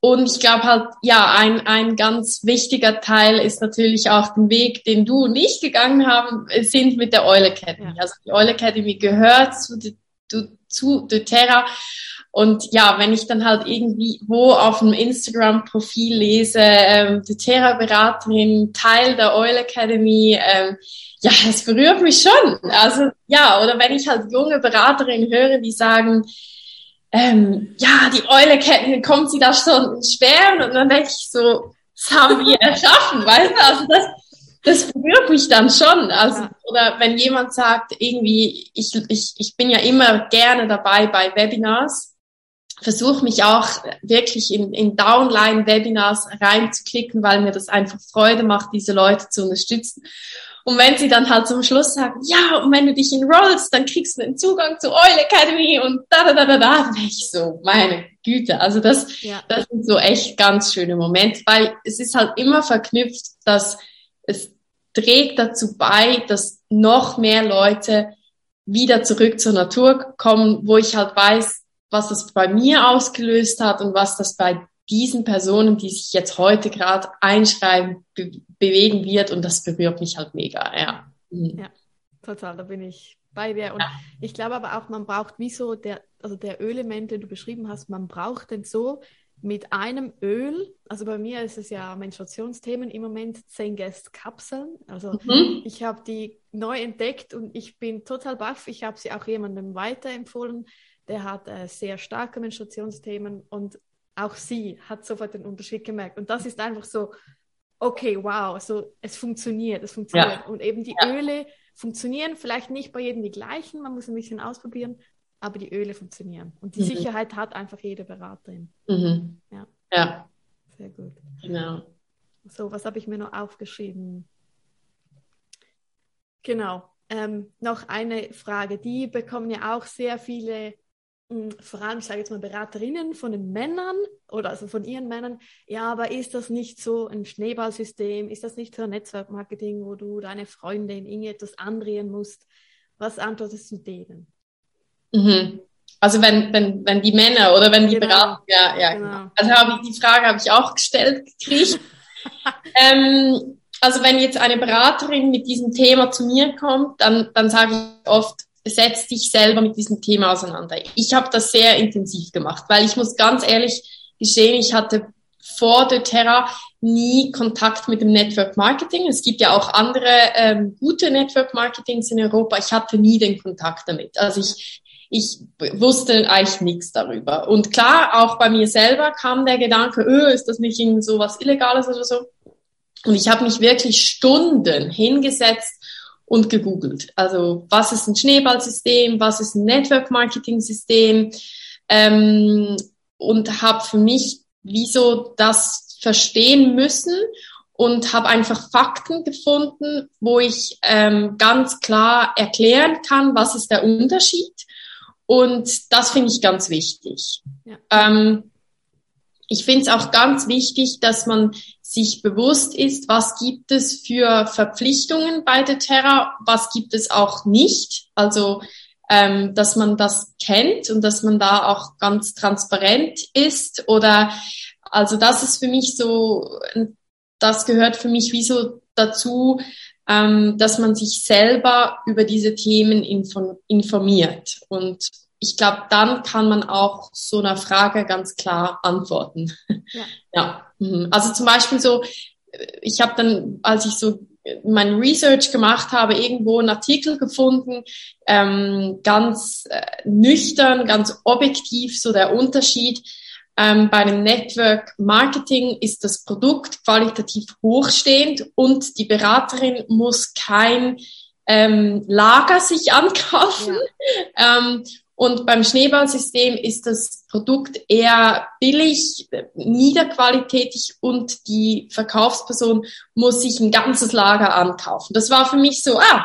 Und ich glaube halt, ja, ein, ein ganz wichtiger Teil ist natürlich auch den Weg, den du nicht gegangen haben, sind mit der Oil Academy. Also die Oil Academy gehört zu, zu, zu doTERRA. Und ja, wenn ich dann halt irgendwie wo auf einem Instagram-Profil lese, ähm, doTERRA-Beraterin, Teil der Oil Academy, ähm, ja, es berührt mich schon. Also ja, oder wenn ich halt junge Beraterinnen höre, die sagen, ähm, ja, die Eule kennen, kommt sie da schon in Schweren und dann denke ich so, das haben wir erschaffen, weißt du? Also das, das berührt mich dann schon. Also, oder wenn jemand sagt, irgendwie, ich, ich, ich bin ja immer gerne dabei bei Webinars, versuche mich auch wirklich in, in Downline-Webinars reinzuklicken, weil mir das einfach Freude macht, diese Leute zu unterstützen. Und wenn sie dann halt zum Schluss sagen, ja, und wenn du dich enrollst, dann kriegst du einen Zugang zur Oil Academy und da, da, da, da, da, dann ich so, meine Güte. Also das, ja. das sind so echt ganz schöne Momente, weil es ist halt immer verknüpft, dass es trägt dazu bei, dass noch mehr Leute wieder zurück zur Natur kommen, wo ich halt weiß, was das bei mir ausgelöst hat und was das bei diesen Personen, die sich jetzt heute gerade einschreiben, be bewegen wird und das berührt mich halt mega, ja. Mhm. Ja, total, da bin ich bei dir. Und ja. ich glaube aber auch, man braucht wie so der, also der Ölement, den du beschrieben hast, man braucht den so mit einem Öl, also bei mir ist es ja Menstruationsthemen im Moment Zengest Kapseln. Also mhm. ich habe die neu entdeckt und ich bin total baff. Ich habe sie auch jemandem weiterempfohlen, der hat äh, sehr starke Menstruationsthemen und auch sie hat sofort den Unterschied gemerkt. Und das ist einfach so, okay, wow, so es funktioniert, es funktioniert. Ja. Und eben die ja. Öle funktionieren, vielleicht nicht bei jedem die gleichen, man muss ein bisschen ausprobieren, aber die Öle funktionieren. Und die mhm. Sicherheit hat einfach jede Beraterin. Mhm. Ja. ja. Sehr gut. Genau. So, was habe ich mir noch aufgeschrieben? Genau. Ähm, noch eine Frage. Die bekommen ja auch sehr viele vor allem, ich sage jetzt mal, Beraterinnen von den Männern oder also von ihren Männern, ja, aber ist das nicht so ein Schneeballsystem? Ist das nicht so ein Netzwerkmarketing, wo du deine Freundin irgendetwas andrehen musst? Was antwortest du denen? Mhm. Also wenn, wenn, wenn die Männer oder wenn die genau. Berater, ja, ja, genau. genau. Also habe ich die Frage habe ich auch gestellt gekriegt. ähm, also wenn jetzt eine Beraterin mit diesem Thema zu mir kommt, dann, dann sage ich oft, setz dich selber mit diesem Thema auseinander. Ich habe das sehr intensiv gemacht, weil ich muss ganz ehrlich gestehen, ich hatte vor doTERRA nie Kontakt mit dem Network Marketing. Es gibt ja auch andere ähm, gute Network Marketings in Europa. Ich hatte nie den Kontakt damit. Also ich, ich wusste eigentlich nichts darüber. Und klar, auch bei mir selber kam der Gedanke, öh, ist das nicht irgend so was Illegales oder so? Und ich habe mich wirklich Stunden hingesetzt und gegoogelt. Also was ist ein Schneeballsystem, was ist ein Network-Marketing-System ähm, und habe für mich wieso das verstehen müssen und habe einfach Fakten gefunden, wo ich ähm, ganz klar erklären kann, was ist der Unterschied. Und das finde ich ganz wichtig. Ja. Ähm, ich finde es auch ganz wichtig, dass man sich bewusst ist, was gibt es für Verpflichtungen bei der Terra, was gibt es auch nicht. Also, ähm, dass man das kennt und dass man da auch ganz transparent ist oder also das ist für mich so, das gehört für mich wie so dazu, ähm, dass man sich selber über diese Themen informiert. Und ich glaube, dann kann man auch so einer Frage ganz klar antworten. Ja. ja. Mhm. Also zum Beispiel so, ich habe dann, als ich so mein Research gemacht habe, irgendwo einen Artikel gefunden, ähm, ganz äh, nüchtern, ganz objektiv, so der Unterschied. Ähm, bei einem Network Marketing ist das Produkt qualitativ hochstehend und die Beraterin muss kein ähm, Lager sich ankaufen. Ja. Ähm, und beim Schneeballsystem ist das Produkt eher billig, niederqualitätig und die Verkaufsperson muss sich ein ganzes Lager ankaufen. Das war für mich so, ah,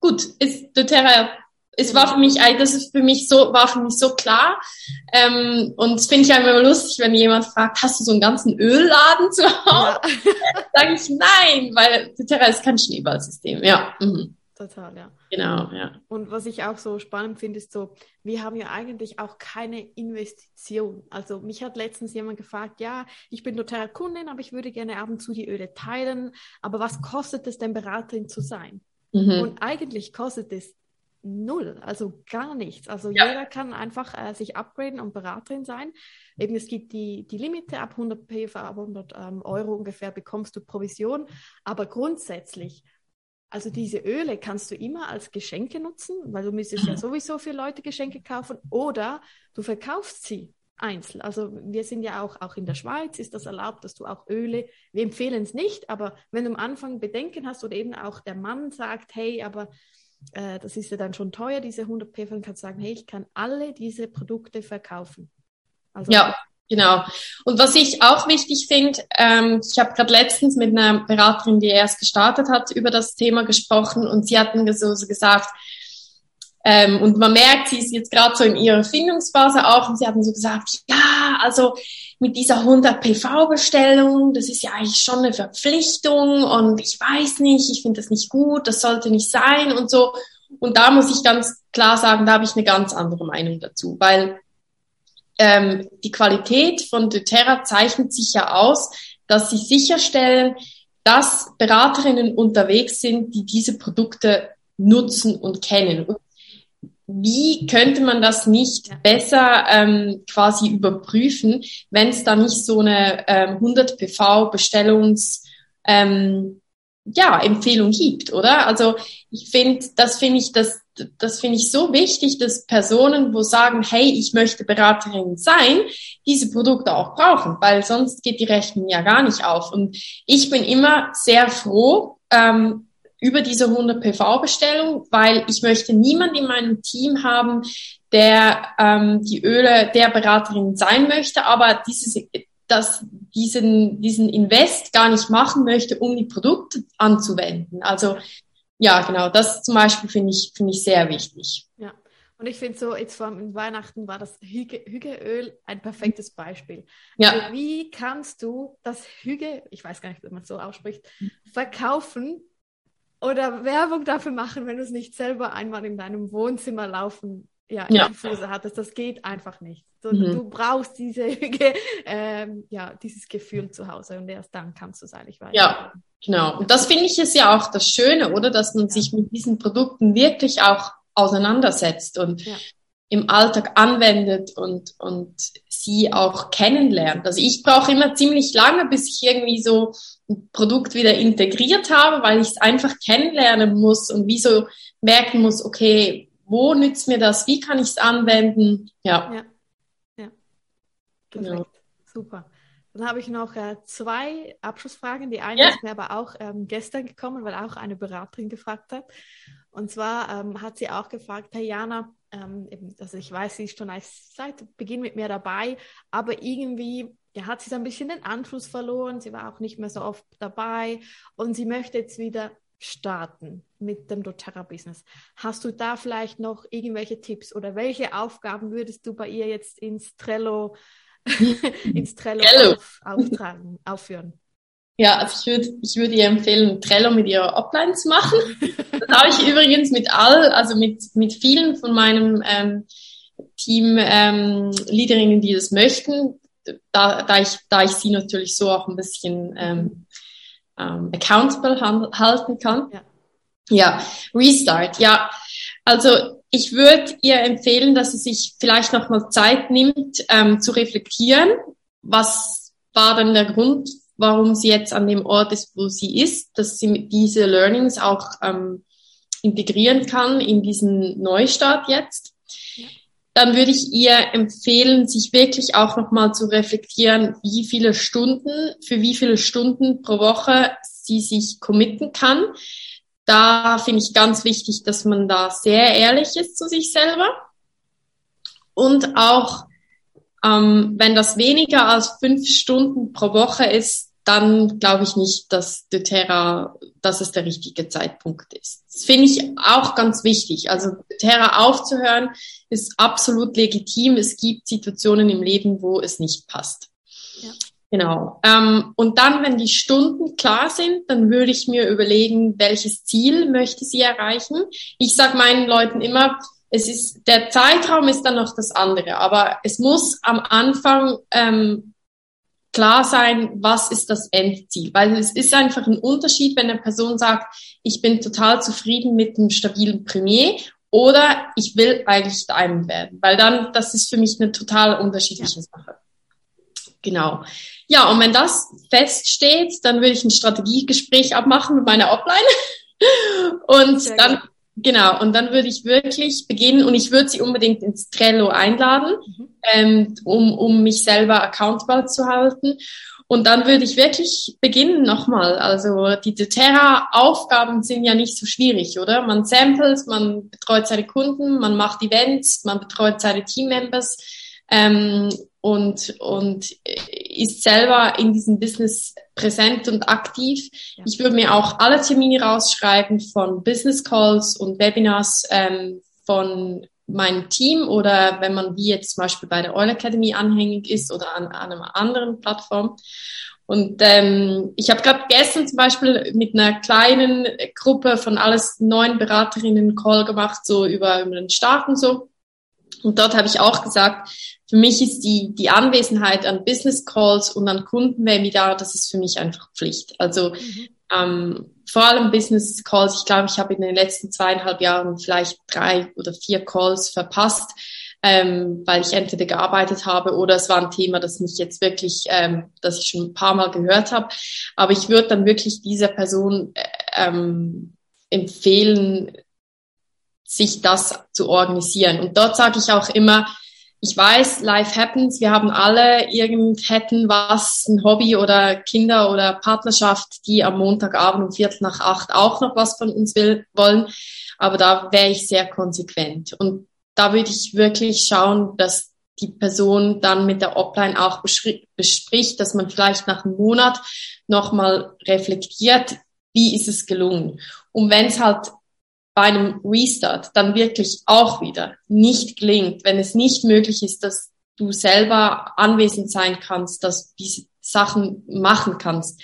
gut, ist doTERRA es war für mich, das ist für mich so, war für mich so klar. Ähm, und das finde ich einfach immer lustig, wenn jemand fragt, hast du so einen ganzen Ölladen zu Hause? Ja. Sage ich nein, weil doTERRA ist kein Schneeballsystem. Ja. Mhm. Total, ja. Genau, ja. Und was ich auch so spannend finde, ist so, wir haben ja eigentlich auch keine Investition. Also mich hat letztens jemand gefragt, ja, ich bin total Kundin, aber ich würde gerne ab und zu die Öle teilen. Aber was kostet es denn, Beraterin zu sein? Mhm. Und eigentlich kostet es null, also gar nichts. Also ja. jeder kann einfach äh, sich upgraden und Beraterin sein. Eben es gibt die, die Limite ab 100 PV, ab 100 ähm, Euro ungefähr bekommst du Provision. Aber grundsätzlich also diese Öle kannst du immer als Geschenke nutzen, weil du müsstest ja sowieso für Leute Geschenke kaufen oder du verkaufst sie einzeln. Also wir sind ja auch, auch in der Schweiz ist das erlaubt, dass du auch Öle, wir empfehlen es nicht, aber wenn du am Anfang Bedenken hast oder eben auch der Mann sagt, hey, aber äh, das ist ja dann schon teuer, diese 100 PV, dann kannst sagen, hey, ich kann alle diese Produkte verkaufen. Also ja. Genau. Und was ich auch wichtig finde, ähm, ich habe gerade letztens mit einer Beraterin, die erst gestartet hat, über das Thema gesprochen und sie hatten so, so gesagt, ähm, und man merkt, sie ist jetzt gerade so in ihrer Findungsphase auch und sie hatten so gesagt, ja, also mit dieser 100 PV-Bestellung, das ist ja eigentlich schon eine Verpflichtung und ich weiß nicht, ich finde das nicht gut, das sollte nicht sein und so. Und da muss ich ganz klar sagen, da habe ich eine ganz andere Meinung dazu, weil ähm, die Qualität von doTERRA zeichnet sich ja aus, dass sie sicherstellen, dass Beraterinnen unterwegs sind, die diese Produkte nutzen und kennen. Und wie könnte man das nicht besser ähm, quasi überprüfen, wenn es da nicht so eine ähm, 100 PV Bestellungs ähm, ja, Empfehlung gibt, oder? Also ich finde, das finde ich, das, das finde ich so wichtig, dass Personen, wo sagen, hey, ich möchte Beraterin sein, diese Produkte auch brauchen, weil sonst geht die Rechnung ja gar nicht auf. Und ich bin immer sehr froh ähm, über diese 100 PV-Bestellung, weil ich möchte niemand in meinem Team haben, der ähm, die Öle der Beraterin sein möchte, aber dieses das diesen, diesen Invest gar nicht machen möchte, um die Produkte anzuwenden. Also ja, genau, das zum Beispiel finde ich, finde ich sehr wichtig. Ja. Und ich finde so, jetzt vor allem Weihnachten war das Hüge, Hügeöl ein perfektes Beispiel. Ja. Also wie kannst du das Hüge, ich weiß gar nicht, wie man es so ausspricht, verkaufen oder Werbung dafür machen, wenn du es nicht selber einmal in deinem Wohnzimmer laufen ja, ja. Diffuse hattest. Das geht einfach nicht. Du, mhm. du brauchst diese, ähm, ja, dieses Gefühl zu Hause und erst dann kannst du es eigentlich weiter. Ja, genau. Und das finde ich ist ja auch das Schöne, oder? Dass man ja. sich mit diesen Produkten wirklich auch auseinandersetzt. Und ja. Im Alltag anwendet und, und sie auch kennenlernt. Also ich brauche immer ziemlich lange, bis ich irgendwie so ein Produkt wieder integriert habe, weil ich es einfach kennenlernen muss und wie so merken muss, okay, wo nützt mir das, wie kann ich es anwenden? Ja. ja. ja. Genau. Super. Dann habe ich noch äh, zwei Abschlussfragen. Die eine ja. ist mir aber auch ähm, gestern gekommen, weil auch eine Beraterin gefragt hat. Und zwar ähm, hat sie auch gefragt, hey Jana, ähm, also ich weiß, sie ist schon seit Beginn mit mir dabei, aber irgendwie ja, hat sie so ein bisschen den Anschluss verloren. Sie war auch nicht mehr so oft dabei und sie möchte jetzt wieder starten mit dem doTERRA-Business. Hast du da vielleicht noch irgendwelche Tipps oder welche Aufgaben würdest du bei ihr jetzt ins Trello ins Trello, Trello. Auf, auftragen, aufführen. Ja, also ich würde ich würde ihr empfehlen, Trello mit ihrer Upline zu machen. Das habe ich übrigens mit all, also mit, mit vielen von meinem ähm, Team ähm, Leaderinnen, die das möchten, da, da, ich, da ich sie natürlich so auch ein bisschen ähm, ähm, accountable halten kann. Ja. ja, Restart. Ja, also ich würde ihr empfehlen, dass sie sich vielleicht noch mal Zeit nimmt, ähm, zu reflektieren. Was war denn der Grund, warum sie jetzt an dem Ort ist, wo sie ist, dass sie diese Learnings auch ähm, integrieren kann in diesen Neustart jetzt. Dann würde ich ihr empfehlen, sich wirklich auch noch mal zu reflektieren, wie viele Stunden, für wie viele Stunden pro Woche sie sich committen kann da finde ich ganz wichtig, dass man da sehr ehrlich ist zu sich selber. Und auch, ähm, wenn das weniger als fünf Stunden pro Woche ist, dann glaube ich nicht, dass doTERRA, dass es der richtige Zeitpunkt ist. Das finde ich auch ganz wichtig. Also doTERRA aufzuhören ist absolut legitim. Es gibt Situationen im Leben, wo es nicht passt. Ja. Genau. Ähm, und dann, wenn die Stunden klar sind, dann würde ich mir überlegen, welches Ziel möchte sie erreichen. Ich sage meinen Leuten immer, es ist der Zeitraum ist dann noch das andere, aber es muss am Anfang ähm, klar sein, was ist das Endziel, weil es ist einfach ein Unterschied, wenn eine Person sagt, ich bin total zufrieden mit einem stabilen Premier oder ich will eigentlich Diamond werden, weil dann das ist für mich eine total unterschiedliche ja. Sache. Genau. Ja, und wenn das feststeht, dann würde ich ein Strategiegespräch abmachen mit meiner Upline. und dann. Genau, und dann würde ich wirklich beginnen und ich würde sie unbedingt ins Trello einladen, mhm. ähm, um, um mich selber accountable zu halten. Und dann würde ich wirklich beginnen nochmal. Also die doTERRA-Aufgaben sind ja nicht so schwierig, oder? Man samples, man betreut seine Kunden, man macht Events, man betreut seine Teammembers. Ähm, und, und ist selber in diesem Business präsent und aktiv. Ja. Ich würde mir auch alle Termine rausschreiben von Business Calls und Webinars ähm, von meinem Team oder wenn man wie jetzt zum Beispiel bei der Oil Academy anhängig ist oder an, an einer anderen Plattform. Und ähm, ich habe gerade gestern zum Beispiel mit einer kleinen Gruppe von alles neun Beraterinnen Call gemacht, so über, über den Start und so. Und dort habe ich auch gesagt, für mich ist die, die Anwesenheit an Business Calls und an Kundenwebinar, das ist für mich einfach Pflicht. Also mhm. ähm, vor allem Business Calls, ich glaube, ich habe in den letzten zweieinhalb Jahren vielleicht drei oder vier Calls verpasst, ähm, weil ich entweder gearbeitet habe oder es war ein Thema, das mich jetzt wirklich, ähm, das ich schon ein paar Mal gehört habe. Aber ich würde dann wirklich dieser Person äh, ähm, empfehlen, sich das zu organisieren. Und dort sage ich auch immer, ich weiß, life happens. Wir haben alle irgend hätten was, ein Hobby oder Kinder oder Partnerschaft, die am Montagabend um Viertel nach acht auch noch was von uns will, wollen. Aber da wäre ich sehr konsequent. Und da würde ich wirklich schauen, dass die Person dann mit der Offline auch bespricht, dass man vielleicht nach einem Monat nochmal reflektiert, wie ist es gelungen. Und wenn es halt bei einem Restart dann wirklich auch wieder nicht gelingt, wenn es nicht möglich ist, dass du selber anwesend sein kannst, dass du diese Sachen machen kannst,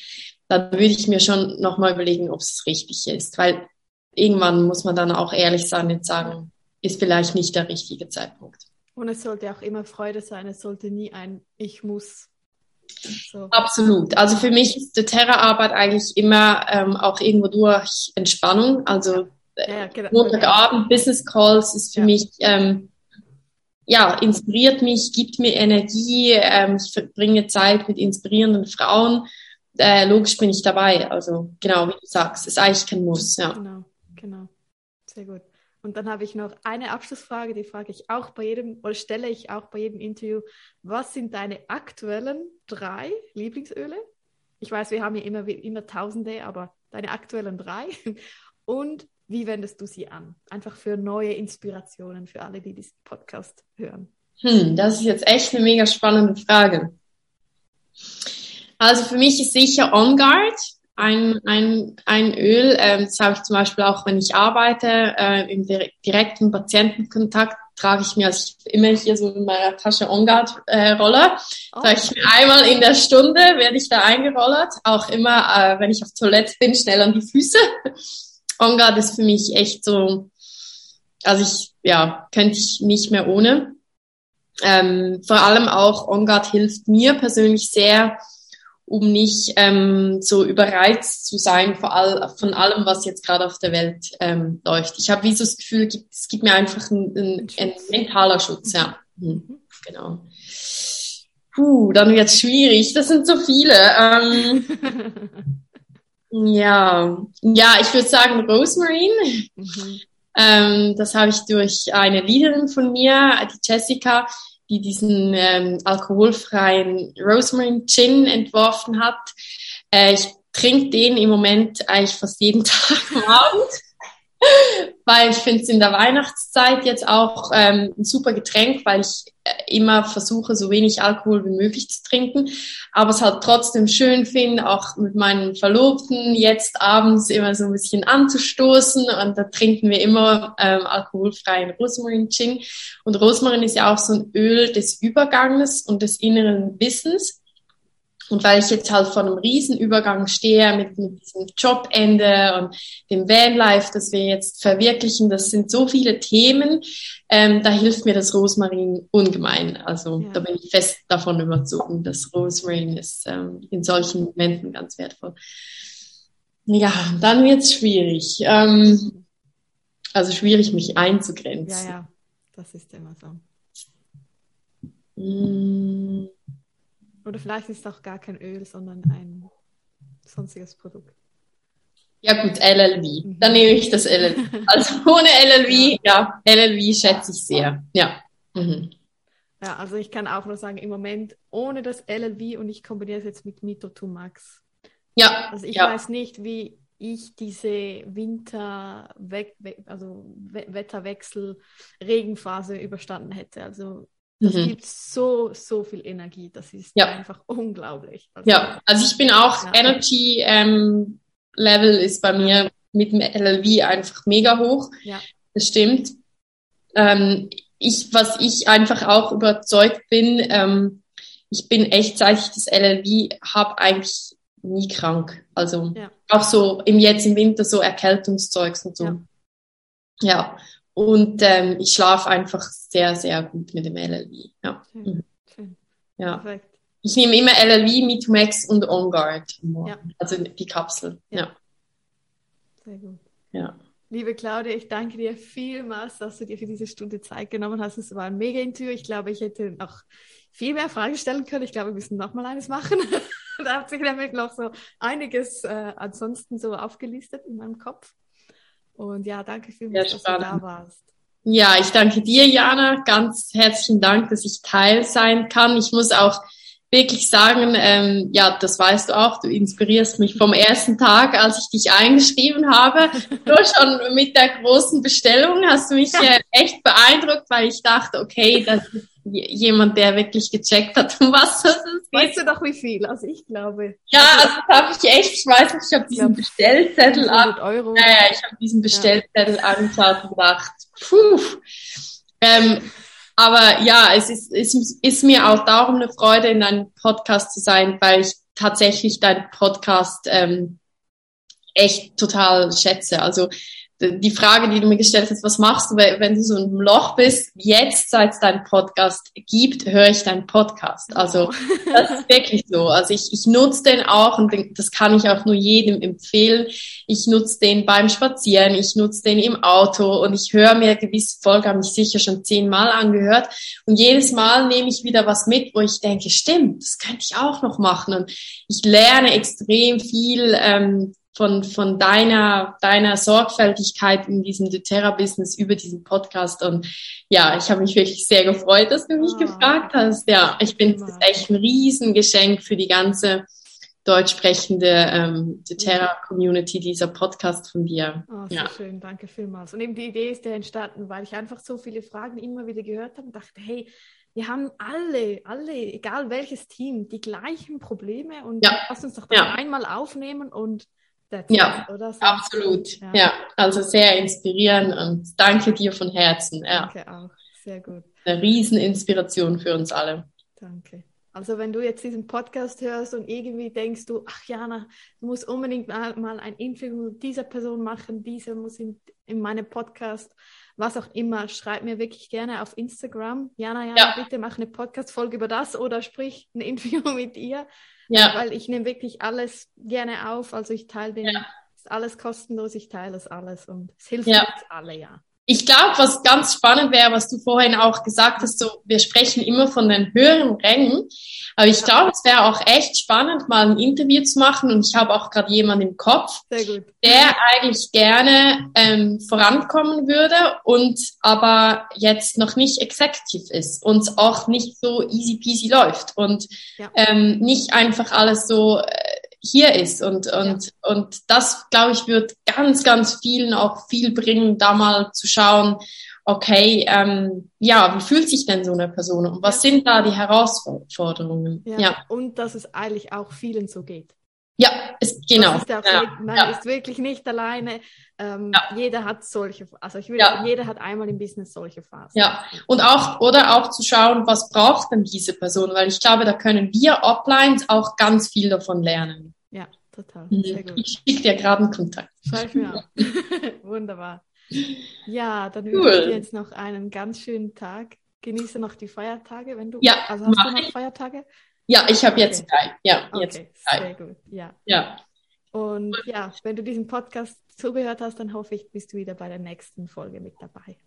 dann würde ich mir schon nochmal überlegen, ob es richtig ist, weil irgendwann muss man dann auch ehrlich sein und sagen, ist vielleicht nicht der richtige Zeitpunkt. Und es sollte auch immer Freude sein, es sollte nie ein Ich muss. So. Absolut. Also für mich ist die Terra-Arbeit eigentlich immer ähm, auch irgendwo durch Entspannung. Also ja, genau. Montagabend Business Calls ist für ja. mich ähm, ja, inspiriert mich, gibt mir Energie, ähm, ich verbringe Zeit mit inspirierenden Frauen. Äh, logisch bin ich dabei. Also genau, wie du sagst, ist eigentlich kein Muss. Ja. Genau, genau. Sehr gut. Und dann habe ich noch eine Abschlussfrage, die frage ich auch bei jedem oder stelle ich auch bei jedem Interview. Was sind deine aktuellen drei Lieblingsöle? Ich weiß, wir haben ja immer, immer Tausende, aber deine aktuellen drei. Und wie wendest du sie an? Einfach für neue Inspirationen für alle, die diesen Podcast hören. Hm, das ist jetzt echt eine mega spannende Frage. Also für mich ist sicher On Guard ein, ein, ein Öl. Ähm, das habe ich zum Beispiel auch, wenn ich arbeite, äh, im direkten Patientenkontakt trage ich mir also ich immer hier so in meiner Tasche On Guard äh, Roller. Oh. Sage ich mir einmal in der Stunde werde ich da eingerollert. Auch immer, äh, wenn ich auf Toilette bin, schnell an die Füße. On Guard ist für mich echt so, also ich, ja, könnte ich nicht mehr ohne. Ähm, vor allem auch On Guard hilft mir persönlich sehr, um nicht ähm, so überreizt zu sein vor all, von allem, was jetzt gerade auf der Welt ähm, läuft. Ich habe wie so das Gefühl, es gibt mir einfach ein, ein, ein mentaler Schutz, ja. Mhm. Genau. Puh, dann wird's schwierig. Das sind so viele. Ähm, ja, ja, ich würde sagen Rosemary. Mhm. Ähm, das habe ich durch eine Leaderin von mir, die Jessica, die diesen ähm, alkoholfreien Rosemary Gin entworfen hat. Äh, ich trinke den im Moment eigentlich fast jeden Tag am Abend weil ich finde es in der Weihnachtszeit jetzt auch ähm, ein super Getränk, weil ich äh, immer versuche, so wenig Alkohol wie möglich zu trinken, aber es halt trotzdem schön finde, auch mit meinen Verlobten jetzt abends immer so ein bisschen anzustoßen. Und da trinken wir immer ähm, alkoholfreien Rosmarin Gin. Und Rosmarin ist ja auch so ein Öl des Überganges und des inneren Wissens und weil ich jetzt halt vor einem Riesenübergang stehe mit, mit diesem Jobende und dem Vanlife, das wir jetzt verwirklichen, das sind so viele Themen, ähm, da hilft mir das Rosmarin ungemein. Also ja. da bin ich fest davon überzogen, dass Rosmarin ist ähm, in solchen Momenten ganz wertvoll. Ja, dann wird's schwierig. Ähm, also schwierig, mich einzugrenzen. Ja, ja, das ist immer so. Mm. Oder vielleicht ist es auch gar kein Öl, sondern ein sonstiges Produkt. Ja gut, LLV. Mhm. Dann nehme ich das LLV. Also ohne LLV, ja, LLV schätze ich sehr. Ja. Mhm. Ja, also ich kann auch nur sagen, im Moment ohne das LLV und ich kombiniere es jetzt mit Mito 2 Max. Ja. Also ich ja. weiß nicht, wie ich diese Winter, also Wetterwechsel, Regenphase überstanden hätte. Also das mhm. gibt so, so viel Energie. Das ist ja. einfach unglaublich. Also, ja, also ich bin auch, ja. Energy ähm, Level ist bei mir mit dem LLV einfach mega hoch. Ja. Das stimmt. Ähm, ich, was ich einfach auch überzeugt bin, ähm, ich bin echt, seit ich das LLV habe, eigentlich nie krank. Also ja. auch so im jetzt im Winter so Erkältungszeugs und so. Ja. ja. Und ähm, ich schlafe einfach sehr, sehr gut mit dem LLV. Ja. Schön. Mhm. Schön. ja. Perfekt. Ich nehme immer LLV, Mitumex und On Guard. Ja. Also die Kapsel. Ja. ja. Sehr gut. Ja. Liebe Claudia, ich danke dir vielmals, dass du dir für diese Stunde Zeit genommen hast. Es war ein mega Interview. Ich glaube, ich hätte noch viel mehr Fragen stellen können. Ich glaube, wir müssen noch mal eines machen. da hat sich nämlich noch so einiges äh, ansonsten so aufgelistet in meinem Kopf. Und ja, danke vielmals, dass du da warst. Ja, ich danke dir, Jana. Ganz herzlichen Dank, dass ich Teil sein kann. Ich muss auch wirklich sagen, ähm, ja, das weißt du auch, du inspirierst mich vom ersten Tag, als ich dich eingeschrieben habe. Nur schon mit der großen Bestellung hast du mich äh, echt beeindruckt, weil ich dachte, okay, das ist jemand, der wirklich gecheckt hat, um was es geht. Weißt du doch, wie viel? Also ich glaube. Ja, also, also habe ich echt, ich weiß nicht, ich habe diesen Bestellzettel ab. Euro. Ja, ja, ich habe diesen Bestellzettel ja. angeschaut und gedacht, puh. Ähm, aber ja, es ist, es ist mir auch darum eine Freude, in einem Podcast zu sein, weil ich tatsächlich deinen Podcast ähm, echt total schätze. Also die Frage, die du mir gestellt hast, was machst du, wenn du so in einem Loch bist? Jetzt, seit es deinen Podcast gibt, höre ich deinen Podcast. Also das ist wirklich so. Also ich, ich nutze den auch und das kann ich auch nur jedem empfehlen. Ich nutze den beim Spazieren, ich nutze den im Auto und ich höre mir gewisse Folgen, habe ich sicher schon zehnmal angehört. Und jedes Mal nehme ich wieder was mit, wo ich denke, stimmt, das könnte ich auch noch machen. Und ich lerne extrem viel. Ähm, von, von deiner, deiner Sorgfältigkeit in diesem doTERRA-Business über diesen Podcast. Und ja, ich habe mich wirklich sehr gefreut, dass du mich oh, gefragt hast. Ja, ich finde es echt ein Riesengeschenk für die ganze deutsch sprechende ähm, doTERRA-Community, dieser Podcast von dir. Oh, so ja. schön, danke vielmals. Und eben die Idee ist ja entstanden, weil ich einfach so viele Fragen immer wieder gehört habe und dachte, hey, wir haben alle, alle, egal welches Team, die gleichen Probleme und ja. lass uns doch das ja. einmal aufnehmen und ja, oder? So absolut. Ja. ja. also sehr inspirierend und danke dir von Herzen. Ja. Danke auch, sehr gut. Eine Rieseninspiration für uns alle. Danke. Also wenn du jetzt diesen Podcast hörst und irgendwie denkst du, ach Jana, du musst unbedingt mal, mal ein Interview mit dieser Person machen, diese muss in, in meinem Podcast, was auch immer, schreib mir wirklich gerne auf Instagram. Jana, Jana, ja. bitte mach eine Podcast-Folge über das oder sprich ein Interview mit ihr. Ja. Weil ich nehme wirklich alles gerne auf. Also ich teile den, ja. ist alles kostenlos, ich teile das alles und es hilft ja. uns alle, ja. Ich glaube, was ganz spannend wäre, was du vorhin auch gesagt hast, so, wir sprechen immer von den höheren Rängen, aber ich glaube, es wäre auch echt spannend, mal ein Interview zu machen. Und ich habe auch gerade jemanden im Kopf, der eigentlich gerne ähm, vorankommen würde und aber jetzt noch nicht executive ist und auch nicht so easy peasy läuft und ja. ähm, nicht einfach alles so äh, hier ist. Und, und, ja. und das, glaube ich, wird ganz, ganz vielen auch viel bringen, da mal zu schauen, okay, ähm, ja, wie fühlt sich denn so eine Person und was sind da die Herausforderungen? Ja. ja. Und dass es eigentlich auch vielen so geht. Ja, ist, genau. Ist ja, man ja. ist wirklich nicht alleine. Ähm, ja. Jeder hat solche, also ich ja. jeder hat einmal im Business solche Phasen. Ja, und auch, oder auch zu schauen, was braucht denn diese Person, weil ich glaube, da können wir Uplines auch ganz viel davon lernen. Ja, total. Mhm. Sehr gut. Ich schicke dir gerade einen Kontakt. Schreib mir auch. Wunderbar. Ja, dann cool. wünsche ich dir jetzt noch einen ganz schönen Tag. Genieße noch die Feiertage, wenn du. Ja, also hast du noch ich. Feiertage? Ja, ich habe jetzt okay. drei. Ja, okay, jetzt drei. Sehr gut. Ja. ja. Und ja, wenn du diesen Podcast zugehört hast, dann hoffe ich, bist du wieder bei der nächsten Folge mit dabei.